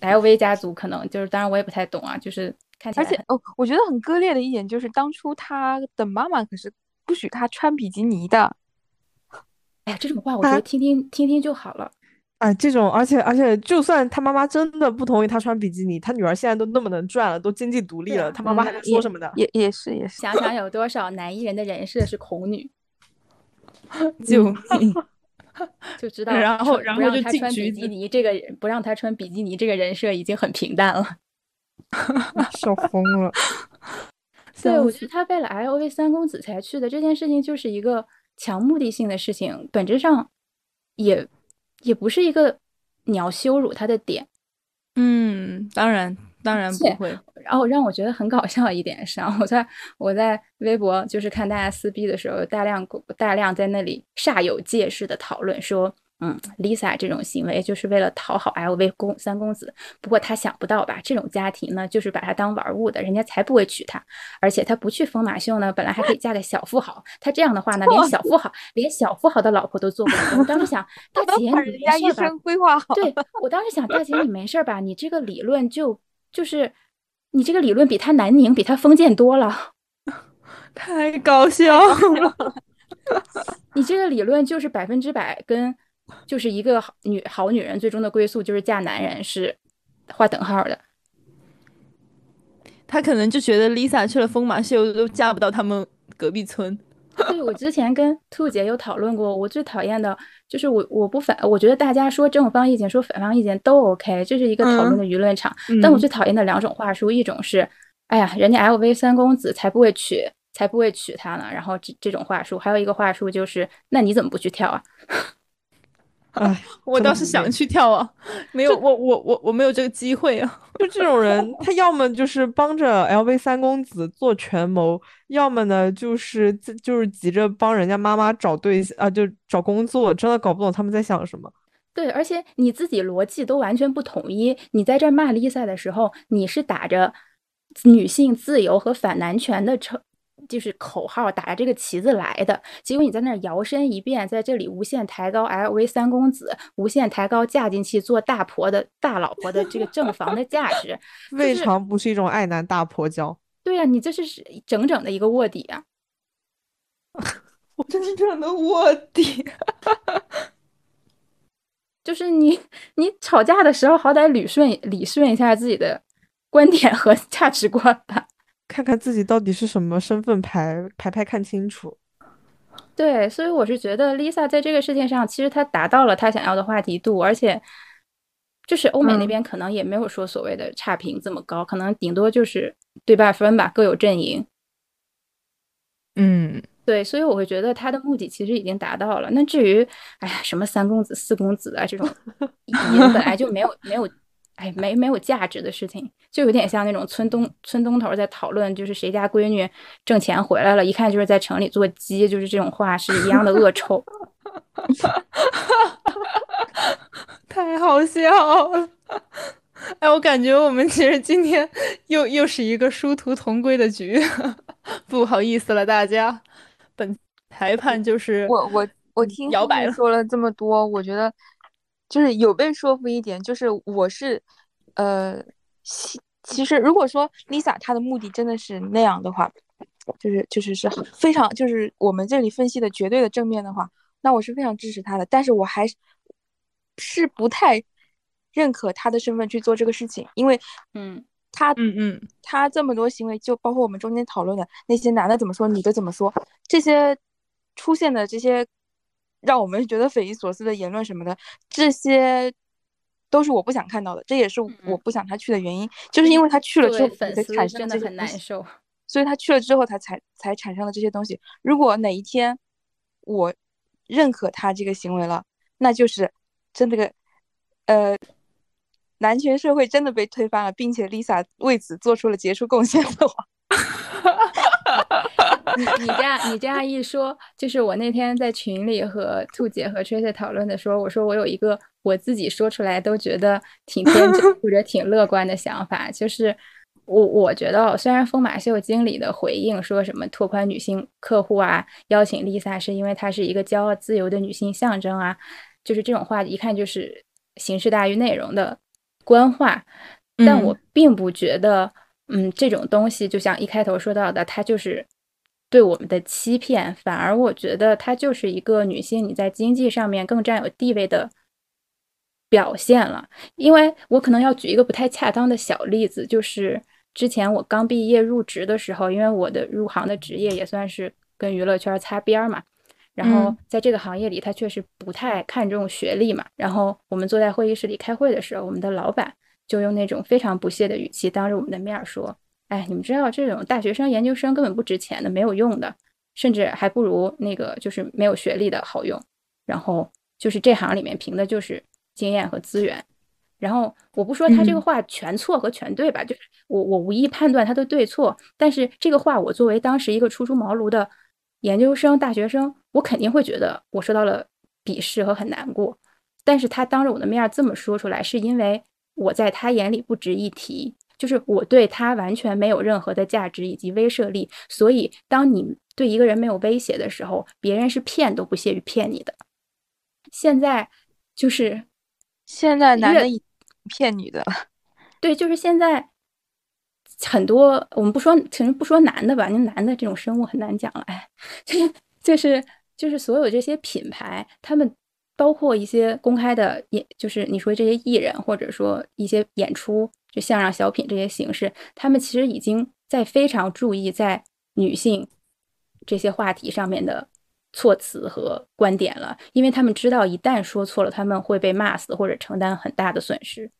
LV 家族可能就是，当然我也不太懂啊，就是看起来。而且哦，我觉得很割裂的一点就是，当初他的妈妈可是不许他穿比基尼的。哎呀，这种话我觉得听听听听就好了。哎，这种，而且而且，就算他妈妈真的不同意他穿比基尼，他女儿现在都那么能赚了，都经济独立了，他妈妈还能说什么的？也也是也是。想想有多少男艺人的人设是恐女，救命！就知道，然后然后就他穿比基尼这个不让他穿比基尼这个人设已经很平淡了，笑疯了。对，我觉得他为了 LV 三公子才去的这件事情，就是一个强目的性的事情，本质上也。也不是一个你要羞辱他的点，嗯，当然当然不会。然后让我觉得很搞笑一点是，我在我在微博就是看大家撕逼的时候，大量大量在那里煞有介事的讨论说。嗯，Lisa 这种行为就是为了讨好 LV 公三公子。不过他想不到吧，这种家庭呢，就是把他当玩物的，人家才不会娶她。而且他不去疯马秀呢，本来还可以嫁给小富豪。他这样的话呢，连小富豪连小富豪的老婆都做不了。我当时想，大姐你没事吧？规划好。对我当时想，大姐你没事吧？你这个理论就就是你这个理论比他南宁比他封建多了，太搞笑了。你这个理论就是百分之百跟。就是一个好女好女人，最终的归宿就是嫁男人，是划等号的。他可能就觉得 Lisa 去了疯马秀都嫁不到他们隔壁村。对，我之前跟兔姐有讨论过，我最讨厌的就是我我不反，我觉得大家说正方意见说反方意见都 OK，这是一个讨论的舆论场。但我最讨厌的两种话术，一种是哎呀，人家 LV 三公子才不会娶才不会娶她呢，然后这这种话术，还有一个话术就是那你怎么不去跳啊？哎，我倒是想去跳啊，没有，我我我我没有这个机会啊。就这种人，他要么就是帮着 LV 三公子做权谋，要么呢就是就是急着帮人家妈妈找对象啊，就找工作，真的搞不懂他们在想什么。对，而且你自己逻辑都完全不统一。你在这骂 Lisa 的时候，你是打着女性自由和反男权的称。就是口号打着这个旗子来的，结果你在那儿摇身一变，在这里无限抬高 LV 三公子，无限抬高嫁进去做大婆的大老婆的这个正房的价值，未尝不是一种爱男大婆教。对呀，你这是整整的一个卧底啊！我真正的卧底，就是你你吵架的时候好歹捋顺理顺一下自己的观点和价值观吧。看看自己到底是什么身份牌，牌牌看清楚。对，所以我是觉得 Lisa 在这个事件上，其实她达到了她想要的话题度，而且就是欧美那边可能也没有说所谓的差评这么高，可能顶多就是对半分吧，各有阵营。嗯，对，所以我会觉得他的目的其实已经达到了。那至于哎呀，什么三公子、四公子啊这种，本来就没有没有。哎，没没有价值的事情，就有点像那种村东村东头在讨论，就是谁家闺女挣钱回来了，一看就是在城里做鸡，就是这种话是一样的恶臭。太好笑了！哎，我感觉我们其实今天又又是一个殊途同归的局，不好意思了大家。本裁判就是我我我听摇摆说了这么多，我觉得。就是有被说服一点，就是我是，呃，其其实如果说 Lisa 她的目的真的是那样的话，就是就是是非常就是我们这里分析的绝对的正面的话，那我是非常支持她的。但是我还是是不太认可她的身份去做这个事情，因为嗯，他嗯嗯，他这么多行为，就包括我们中间讨论的那些男的怎么说，女的怎么说，这些出现的这些让我们觉得匪夷所思的言论什么的，这些都是我不想看到的，这也是我不想他去的原因，就是因为他去了之后才产生的很难受，所以他去了之后他才才产生了这些东西。如果哪一天我认可他这个行为了，那就是真的个，呃。男权社会真的被推翻了，并且 Lisa 为此做出了杰出贡献的话，你你这样你这样一说，就是我那天在群里和兔姐和 Tracy 讨论的时候，我说我有一个我自己说出来都觉得挺天真 或者挺乐观的想法，就是我我觉得虽然疯马秀经理的回应说什么拓宽女性客户啊，邀请 Lisa 是因为她是一个骄傲自由的女性象征啊，就是这种话一看就是形式大于内容的。官话，但我并不觉得，嗯，这种东西就像一开头说到的，它就是对我们的欺骗。反而我觉得它就是一个女性你在经济上面更占有地位的表现了。因为我可能要举一个不太恰当的小例子，就是之前我刚毕业入职的时候，因为我的入行的职业也算是跟娱乐圈擦边儿嘛。然后在这个行业里，他确实不太看重学历嘛。然后我们坐在会议室里开会的时候，我们的老板就用那种非常不屑的语气，当着我们的面说：“哎，你们知道这种大学生、研究生根本不值钱的，没有用的，甚至还不如那个就是没有学历的好用。然后就是这行里面凭的就是经验和资源。然后我不说他这个话全错和全对吧，就是我我无意判断他的对错，但是这个话我作为当时一个初出茅庐的。”研究生、大学生，我肯定会觉得我受到了鄙视和很难过。但是他当着我的面这么说出来，是因为我在他眼里不值一提，就是我对他完全没有任何的价值以及威慑力。所以，当你对一个人没有威胁的时候，别人是骗都不屑于骗你的。现在就是现在男的骗女的，对，就是现在。很多我们不说，其实不说男的吧，那男的这种生物很难讲了。哎，就是就是就是所有这些品牌，他们包括一些公开的演，就是你说这些艺人，或者说一些演出，就像让小品这些形式，他们其实已经在非常注意在女性这些话题上面的措辞和观点了，因为他们知道一旦说错了，他们会被骂死或者承担很大的损失。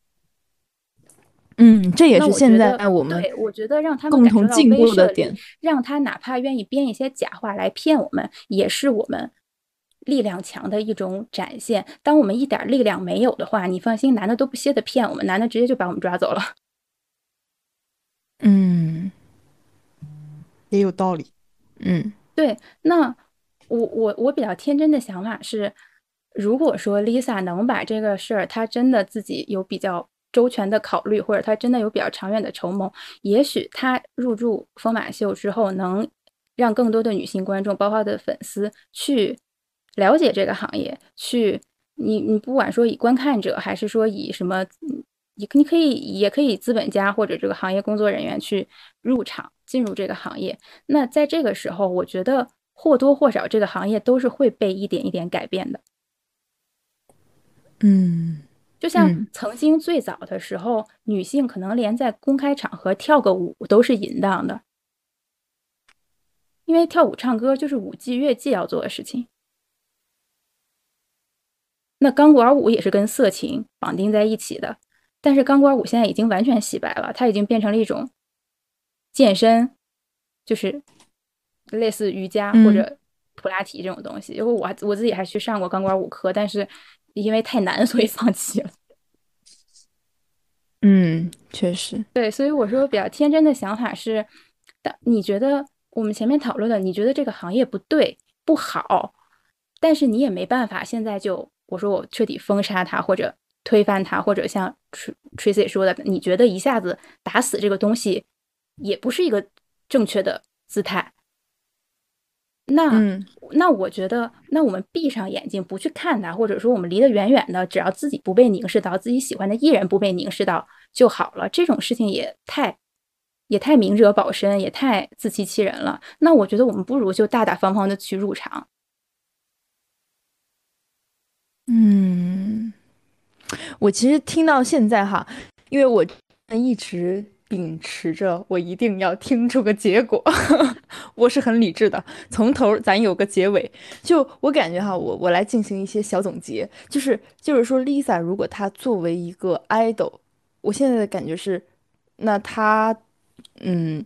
嗯，这也是现在我们对我觉得让他们共同进步的点，让他哪怕愿意编一些假话来骗我们，也是我们力量强的一种展现。当我们一点力量没有的话，你放心，男的都不屑的骗我们，男的直接就把我们抓走了。嗯，也有道理。嗯，对。那我我我比较天真的想法是，如果说 Lisa 能把这个事儿，她真的自己有比较。周全的考虑，或者他真的有比较长远的筹谋，也许他入驻疯马秀之后，能让更多的女性观众，包括他的粉丝，去了解这个行业。去，你你不管说以观看者，还是说以什么，你你可以也可以资本家或者这个行业工作人员去入场进入这个行业。那在这个时候，我觉得或多或少这个行业都是会被一点一点改变的。嗯。就像曾经最早的时候，女性可能连在公开场合跳个舞都是淫荡的，因为跳舞唱歌就是舞伎乐伎要做的事情。那钢管舞也是跟色情绑定在一起的，但是钢管舞现在已经完全洗白了，它已经变成了一种健身，就是类似瑜伽或者普拉提这种东西。因为我我自己还去上过钢管舞课，但是。因为太难，所以放弃了。嗯，确实，对，所以我说比较天真的想法是：但你觉得我们前面讨论的，你觉得这个行业不对不好，但是你也没办法，现在就我说我彻底封杀它，或者推翻它，或者像 Tracy 说的，你觉得一下子打死这个东西也不是一个正确的姿态。那那我觉得，那我们闭上眼睛不去看他，或者说我们离得远远的，只要自己不被凝视到，自己喜欢的艺人不被凝视到就好了。这种事情也太也太明哲保身，也太自欺欺人了。那我觉得我们不如就大大方方的去入场。嗯，我其实听到现在哈，因为我一直秉持着我一定要听出个结果，我是很理智的，从头咱有个结尾。就我感觉哈，我我来进行一些小总结，就是就是说，Lisa 如果她作为一个 idol，我现在的感觉是，那她嗯，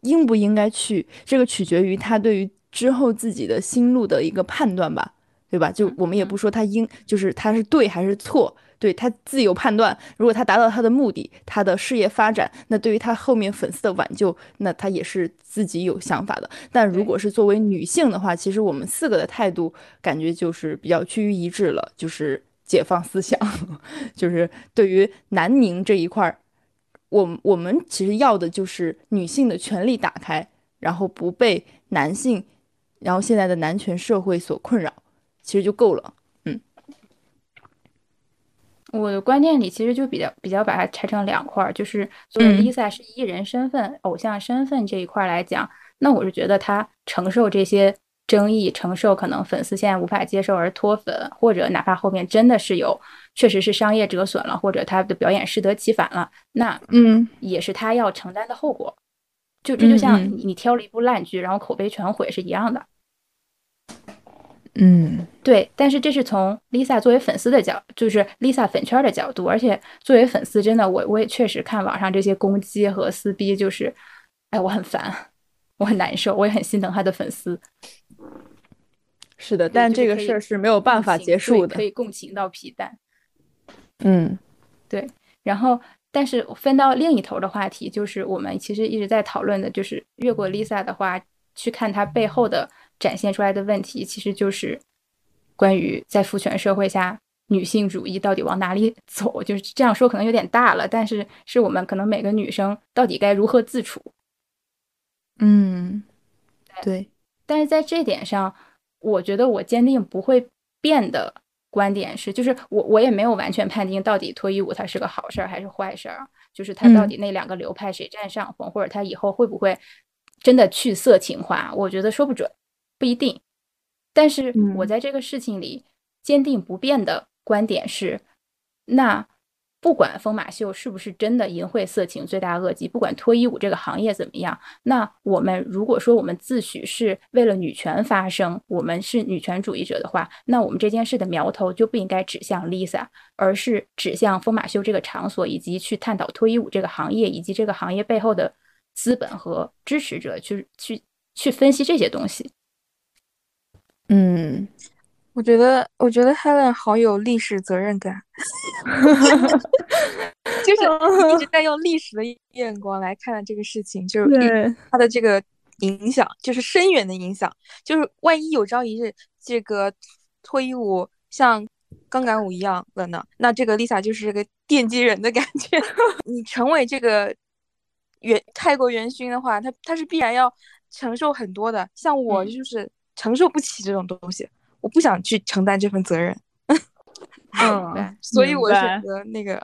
应不应该去？这个取决于她对于之后自己的心路的一个判断吧。对吧？就我们也不说他应，就是他是对还是错，对他自有判断。如果他达到他的目的，他的事业发展，那对于他后面粉丝的挽救，那他也是自己有想法的。但如果是作为女性的话，其实我们四个的态度感觉就是比较趋于一致了，就是解放思想，就是对于南宁这一块儿，我我们其实要的就是女性的权利打开，然后不被男性，然后现在的男权社会所困扰。其实就够了，嗯，我的观念里其实就比较比较把它拆成两块儿，就是作为 Lisa 是艺人身份、偶像身份这一块来讲，那我是觉得她承受这些争议，承受可能粉丝现在无法接受而脱粉，或者哪怕后面真的是有确实是商业折损了，或者她的表演适得其反了，那嗯，也是他要承担的后果。就这就像你挑了一部烂剧，然后口碑全毁是一样的。嗯，对，但是这是从 Lisa 作为粉丝的角，就是 Lisa 粉圈的角度，而且作为粉丝，真的，我我也确实看网上这些攻击和撕逼，就是，哎，我很烦，我很难受，我也很心疼他的粉丝。是的，但这个事儿是没有办法结束的，可以共情到皮蛋。嗯，对，然后，但是分到另一头的话题，就是我们其实一直在讨论的，就是越过 Lisa 的话，去看他背后的。展现出来的问题，其实就是关于在父权社会下，女性主义到底往哪里走。就是这样说可能有点大了，但是是我们可能每个女生到底该如何自处。嗯，对。但是在这点上，我觉得我坚定不会变的观点是，就是我我也没有完全判定到底脱衣舞它是个好事儿还是坏事儿，就是它到底那两个流派谁占上风，或者它以后会不会真的去色情化，我觉得说不准。不一定，但是我在这个事情里坚定不变的观点是：那不管疯马秀是不是真的淫秽色情罪大恶极，不管脱衣舞这个行业怎么样，那我们如果说我们自诩是为了女权发声，我们是女权主义者的话，那我们这件事的苗头就不应该指向 Lisa，而是指向疯马秀这个场所，以及去探讨脱衣舞这个行业以及这个行业背后的资本和支持者，去去去分析这些东西。嗯，我觉得，我觉得 Helen 好有历史责任感，就是一直 在用历史的眼光来看待这个事情，就是他的这个影响，就是深远的影响，就是万一有朝一日这个脱衣舞像钢管舞一样了呢？那这个 Lisa 就是个奠基人的感觉。你成为这个元泰国元勋的话，他他是必然要承受很多的。像我就是。承受不起这种东西，我不想去承担这份责任。嗯，所以我选择那个。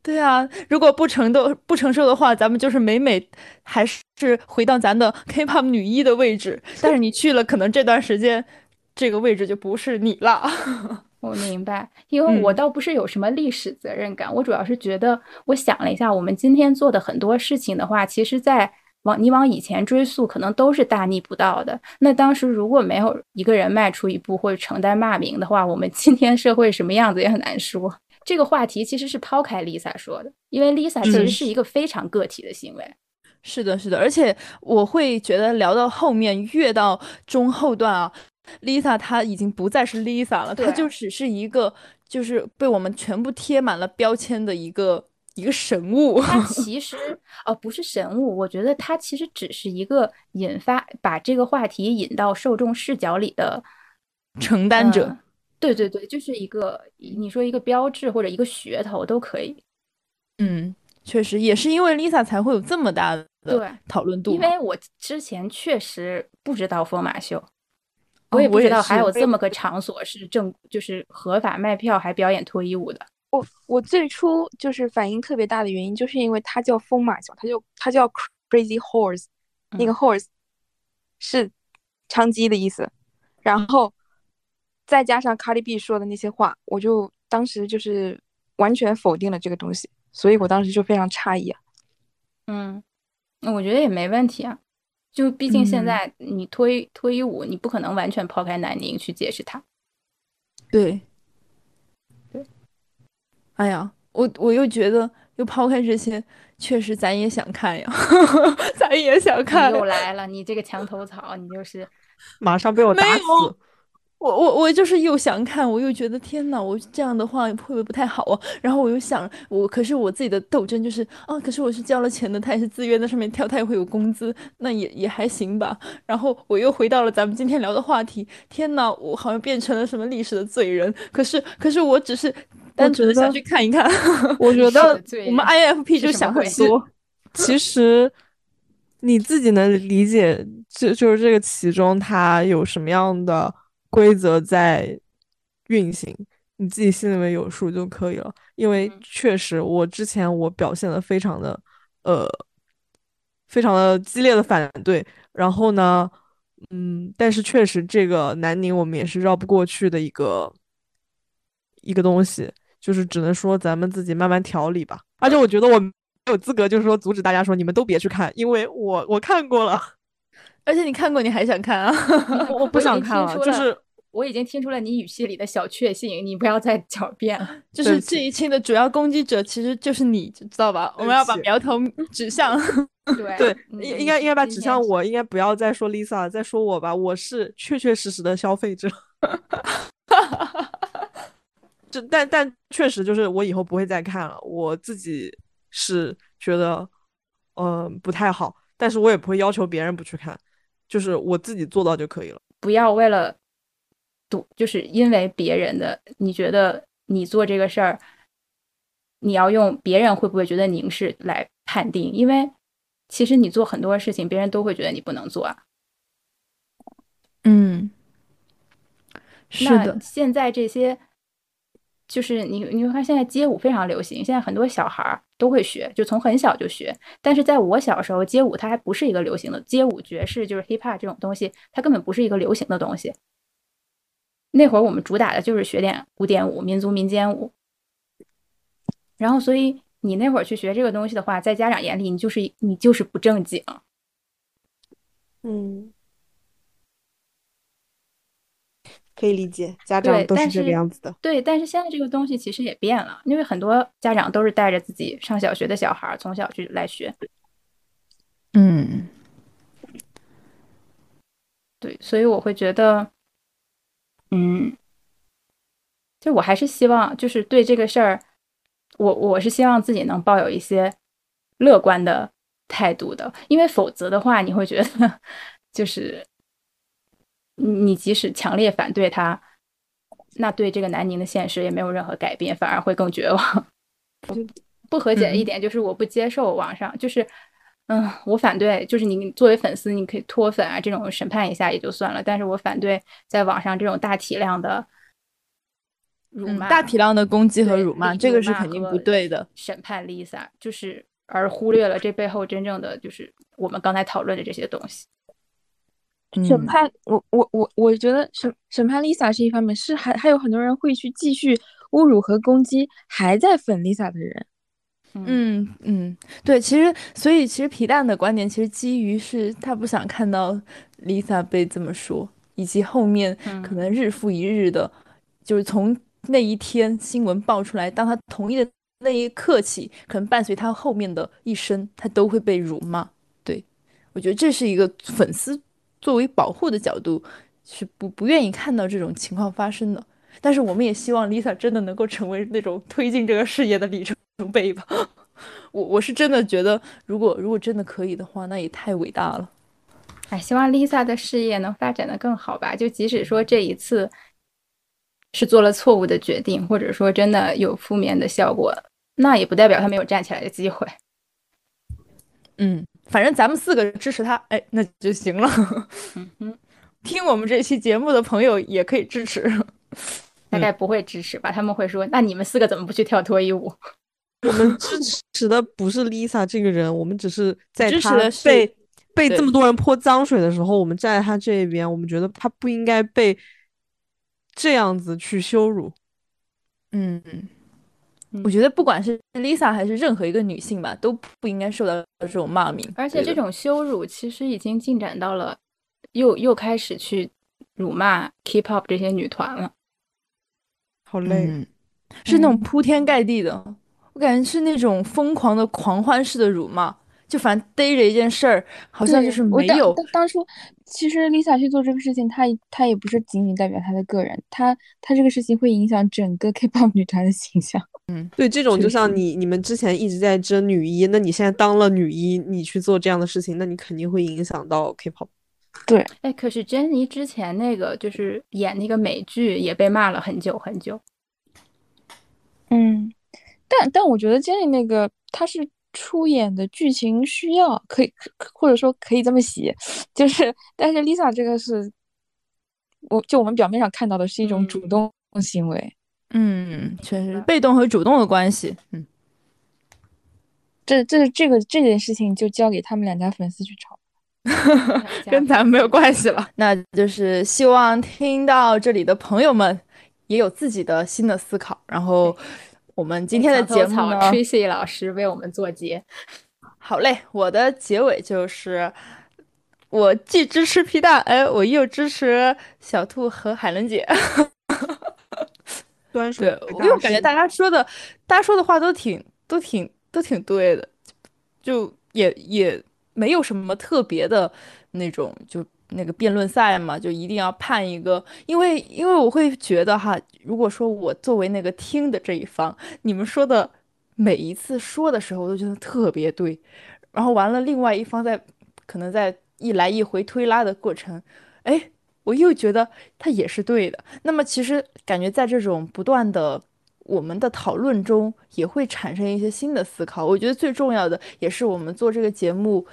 对啊，如果不承受不承受的话，咱们就是每每还是回到咱的 K-pop 女一的位置。但是你去了，可能这段时间这个位置就不是你了。我明白，因为我倒不是有什么历史责任感，我主要是觉得，我想了一下，我们今天做的很多事情的话，其实，在。往你往以前追溯，可能都是大逆不道的。那当时如果没有一个人迈出一步或者承担骂名的话，我们今天社会什么样子也很难说。这个话题其实是抛开 Lisa 说的，因为 Lisa 其实是一个非常个体的行为。是的，是的，而且我会觉得聊到后面，越到中后段啊，Lisa 她已经不再是 Lisa 了，她就只是一个就是被我们全部贴满了标签的一个。一个神物，它 其实哦不是神物，我觉得它其实只是一个引发把这个话题引到受众视角里的承担者。对对对，就是一个你说一个标志或者一个噱头都可以。嗯，确实也是因为 Lisa 才会有这么大的对讨论度。因为我之前确实不知道疯马秀，我也不知道还有这么个场所是正就是合法卖票还表演脱衣舞的。我我最初就是反应特别大的原因，就是因为它叫疯马秀，它就它叫 Crazy Horse，那个 Horse 是娼妓的意思，然后再加上 Cardi B 说的那些话，我就当时就是完全否定了这个东西，所以我当时就非常诧异啊。嗯，那我觉得也没问题啊。就毕竟现在你脱脱衣舞，你不可能完全抛开南宁去解释它。对。哎呀，我我又觉得，又抛开这些，确实咱也想看呀，咱也想看。又来了，你这个墙头草，你就是 马上被我打死。我我我就是又想看，我又觉得天呐，我这样的话会不会不太好啊？然后我又想，我可是我自己的斗争就是啊，可是我是交了钱的，他也是自愿在上面跳，他也会有工资，那也也还行吧。然后我又回到了咱们今天聊的话题，天呐，我好像变成了什么历史的罪人。可是可是我只是单纯的想去看一看。我觉得我们 INFP 就想很多。其实你自己能理解，就就是这个其中它有什么样的。规则在运行，你自己心里面有数就可以了。因为确实，我之前我表现的非常的，呃，非常的激烈的反对。然后呢，嗯，但是确实这个南宁我们也是绕不过去的一个一个东西，就是只能说咱们自己慢慢调理吧。而且我觉得我没有资格，就是说阻止大家说你们都别去看，因为我我看过了。而且你看过，你还想看啊？我不想看了，就是我已经听出了你语气里的小确幸，你不要再狡辩了。就是这一期的主要攻击者其实就是你，知道吧？我们要把苗头指向对 对，应应该应该把指向我，应该不要再说 Lisa，再说我吧。我是确确实实的消费者。这但但确实就是我以后不会再看了，我自己是觉得嗯不太好，但是我也不会要求别人不去看。就是我自己做到就可以了，不要为了赌，就是因为别人的，你觉得你做这个事儿，你要用别人会不会觉得凝视来判定？因为其实你做很多事情，别人都会觉得你不能做啊。嗯，是的，现在这些。就是你，你会发现现在街舞非常流行，现在很多小孩儿都会学，就从很小就学。但是在我小时候，街舞它还不是一个流行的，街舞爵士就是 hip hop 这种东西，它根本不是一个流行的东西。那会儿我们主打的就是学点古典舞、民族民间舞。然后，所以你那会儿去学这个东西的话，在家长眼里，你就是你就是不正经。嗯。可以理解，家长都是这个样子的。对，但是现在这个东西其实也变了，因为很多家长都是带着自己上小学的小孩从小去来学。嗯，对，所以我会觉得，嗯，就我还是希望，就是对这个事儿，我我是希望自己能抱有一些乐观的态度的，因为否则的话，你会觉得 就是。你即使强烈反对他，那对这个南宁的现实也没有任何改变，反而会更绝望。不和解的一点就是我不接受网上，就是嗯，我反对，就是你作为粉丝，你可以脱粉啊，这种审判一下也就算了，但是我反对在网上这种大体量的辱骂、大体量的攻击和辱骂，这个是肯定不对的。审判 Lisa 就是而忽略了这背后真正的就是我们刚才讨论的这些东西。审判我我我我觉得审审判 Lisa 是一方面，是还还有很多人会去继续侮辱和攻击还在粉 Lisa 的人。嗯嗯，对，其实所以其实皮蛋的观点其实基于是他不想看到 Lisa 被这么说，以及后面可能日复一日的，就是从那一天新闻爆出来，当他同意的那一刻起，可能伴随他后面的一生，他都会被辱骂。对我觉得这是一个粉丝。作为保护的角度，是不不愿意看到这种情况发生的。但是我们也希望 Lisa 真的能够成为那种推进这个事业的里程碑吧。我我是真的觉得，如果如果真的可以的话，那也太伟大了。哎，希望 Lisa 的事业能发展的更好吧。就即使说这一次是做了错误的决定，或者说真的有负面的效果，那也不代表他没有站起来的机会。嗯。反正咱们四个支持他，哎，那就行了。嗯哼，听我们这期节目的朋友也可以支持，大概不会支持吧？他们会说：“那你们四个怎么不去跳脱衣舞？”我们支持的不是 Lisa 这个人，我们只是在他被被这么多人泼脏水的时候，我们站在他这一边。我们觉得他不应该被这样子去羞辱。嗯，我觉得不管是 Lisa 还是任何一个女性吧，都不应该受到这种骂名。而且这种羞辱其实已经进展到了，又又开始去辱骂 K-pop 这些女团了。好累，是那种铺天盖地的，我感觉是那种疯狂的狂欢式的辱骂。就反正逮着一件事儿，好像就是没有。当初其实 Lisa 去做这个事情，她她也不是仅仅代表她的个人，她她这个事情会影响整个 K-pop 女团的形象。嗯，对，这种就像你你们之前一直在争女一，那你现在当了女一，你去做这样的事情，那你肯定会影响到 K-pop。对，哎，可是 Jennie 之前那个就是演那个美剧也被骂了很久很久。嗯，但但我觉得 Jennie 那个她是。出演的剧情需要可以，或者说可以这么写，就是，但是 Lisa 这个是，我就我们表面上看到的是一种主动行为，嗯，确实，被动和主动的关系，嗯，这这这个这件事情就交给他们两家粉丝去吵，跟咱们没有关系了。那就是希望听到这里的朋友们也有自己的新的思考，然后。我们今天的节目呢，Tracy 老师为我们做结。好嘞，我的结尾就是，我既支持皮蛋，哎，我又支持小兔和海伦姐。对，因为我感觉大家说的，大家说的话都挺、都挺、都挺对的，就也也没有什么特别的那种就。那个辩论赛嘛，就一定要判一个，因为因为我会觉得哈，如果说我作为那个听的这一方，你们说的每一次说的时候，我都觉得特别对，然后完了，另外一方在可能在一来一回推拉的过程，哎，我又觉得他也是对的。那么其实感觉在这种不断的我们的讨论中，也会产生一些新的思考。我觉得最重要的也是我们做这个节目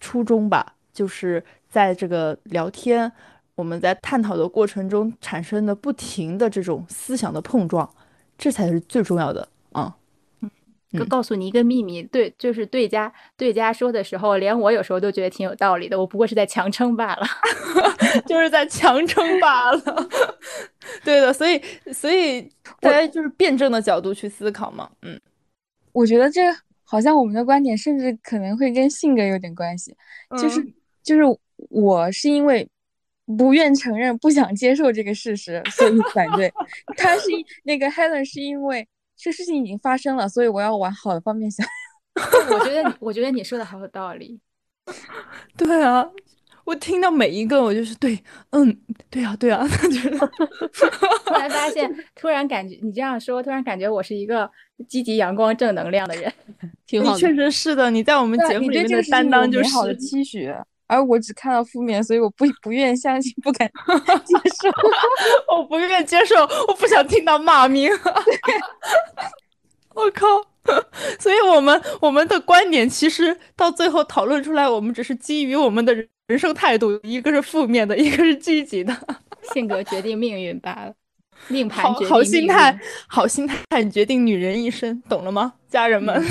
初衷吧，就是。在这个聊天，我们在探讨的过程中产生的不停的这种思想的碰撞，这才是最重要的！告诉你一个秘密，对，就是对家对家说的时候，连我有时候都觉得挺有道理的，我不过是在强撑罢了，就是在强撑罢了。对的，所以所以大家就是辩证的角度去思考嘛。嗯，我觉得这好像我们的观点甚至可能会跟性格有点关系，就是就是。我是因为不愿承认、不想接受这个事实，所以反对。他是那个 Helen 是因为这事情已经发生了，所以我要往好的方面想。我觉得，我觉得你说的好有道理。对啊，我听到每一个，我就是对，嗯，对啊，对啊。觉 得突然发现，突然感觉你这样说，突然感觉我是一个积极、阳光、正能量的人，挺好。确实是的，你在我们节目里面的担当就是好的期许。而我只看到负面，所以我不 不愿意相信，不敢 接受。我不愿接受，我不想听到骂名。我靠！所以我们我们的观点其实到最后讨论出来，我们只是基于我们的人生态度，一个是负面的，一个是积极的。性格决定命运罢了，命盘决定好心态，好心态决定女人一生，懂了吗，家人们？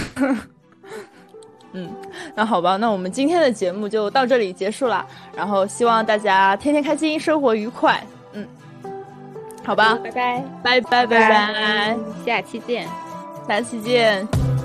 嗯，那好吧，那我们今天的节目就到这里结束了。然后希望大家天天开心，生活愉快。嗯，好吧，拜拜，拜拜拜拜，下期见，下期见。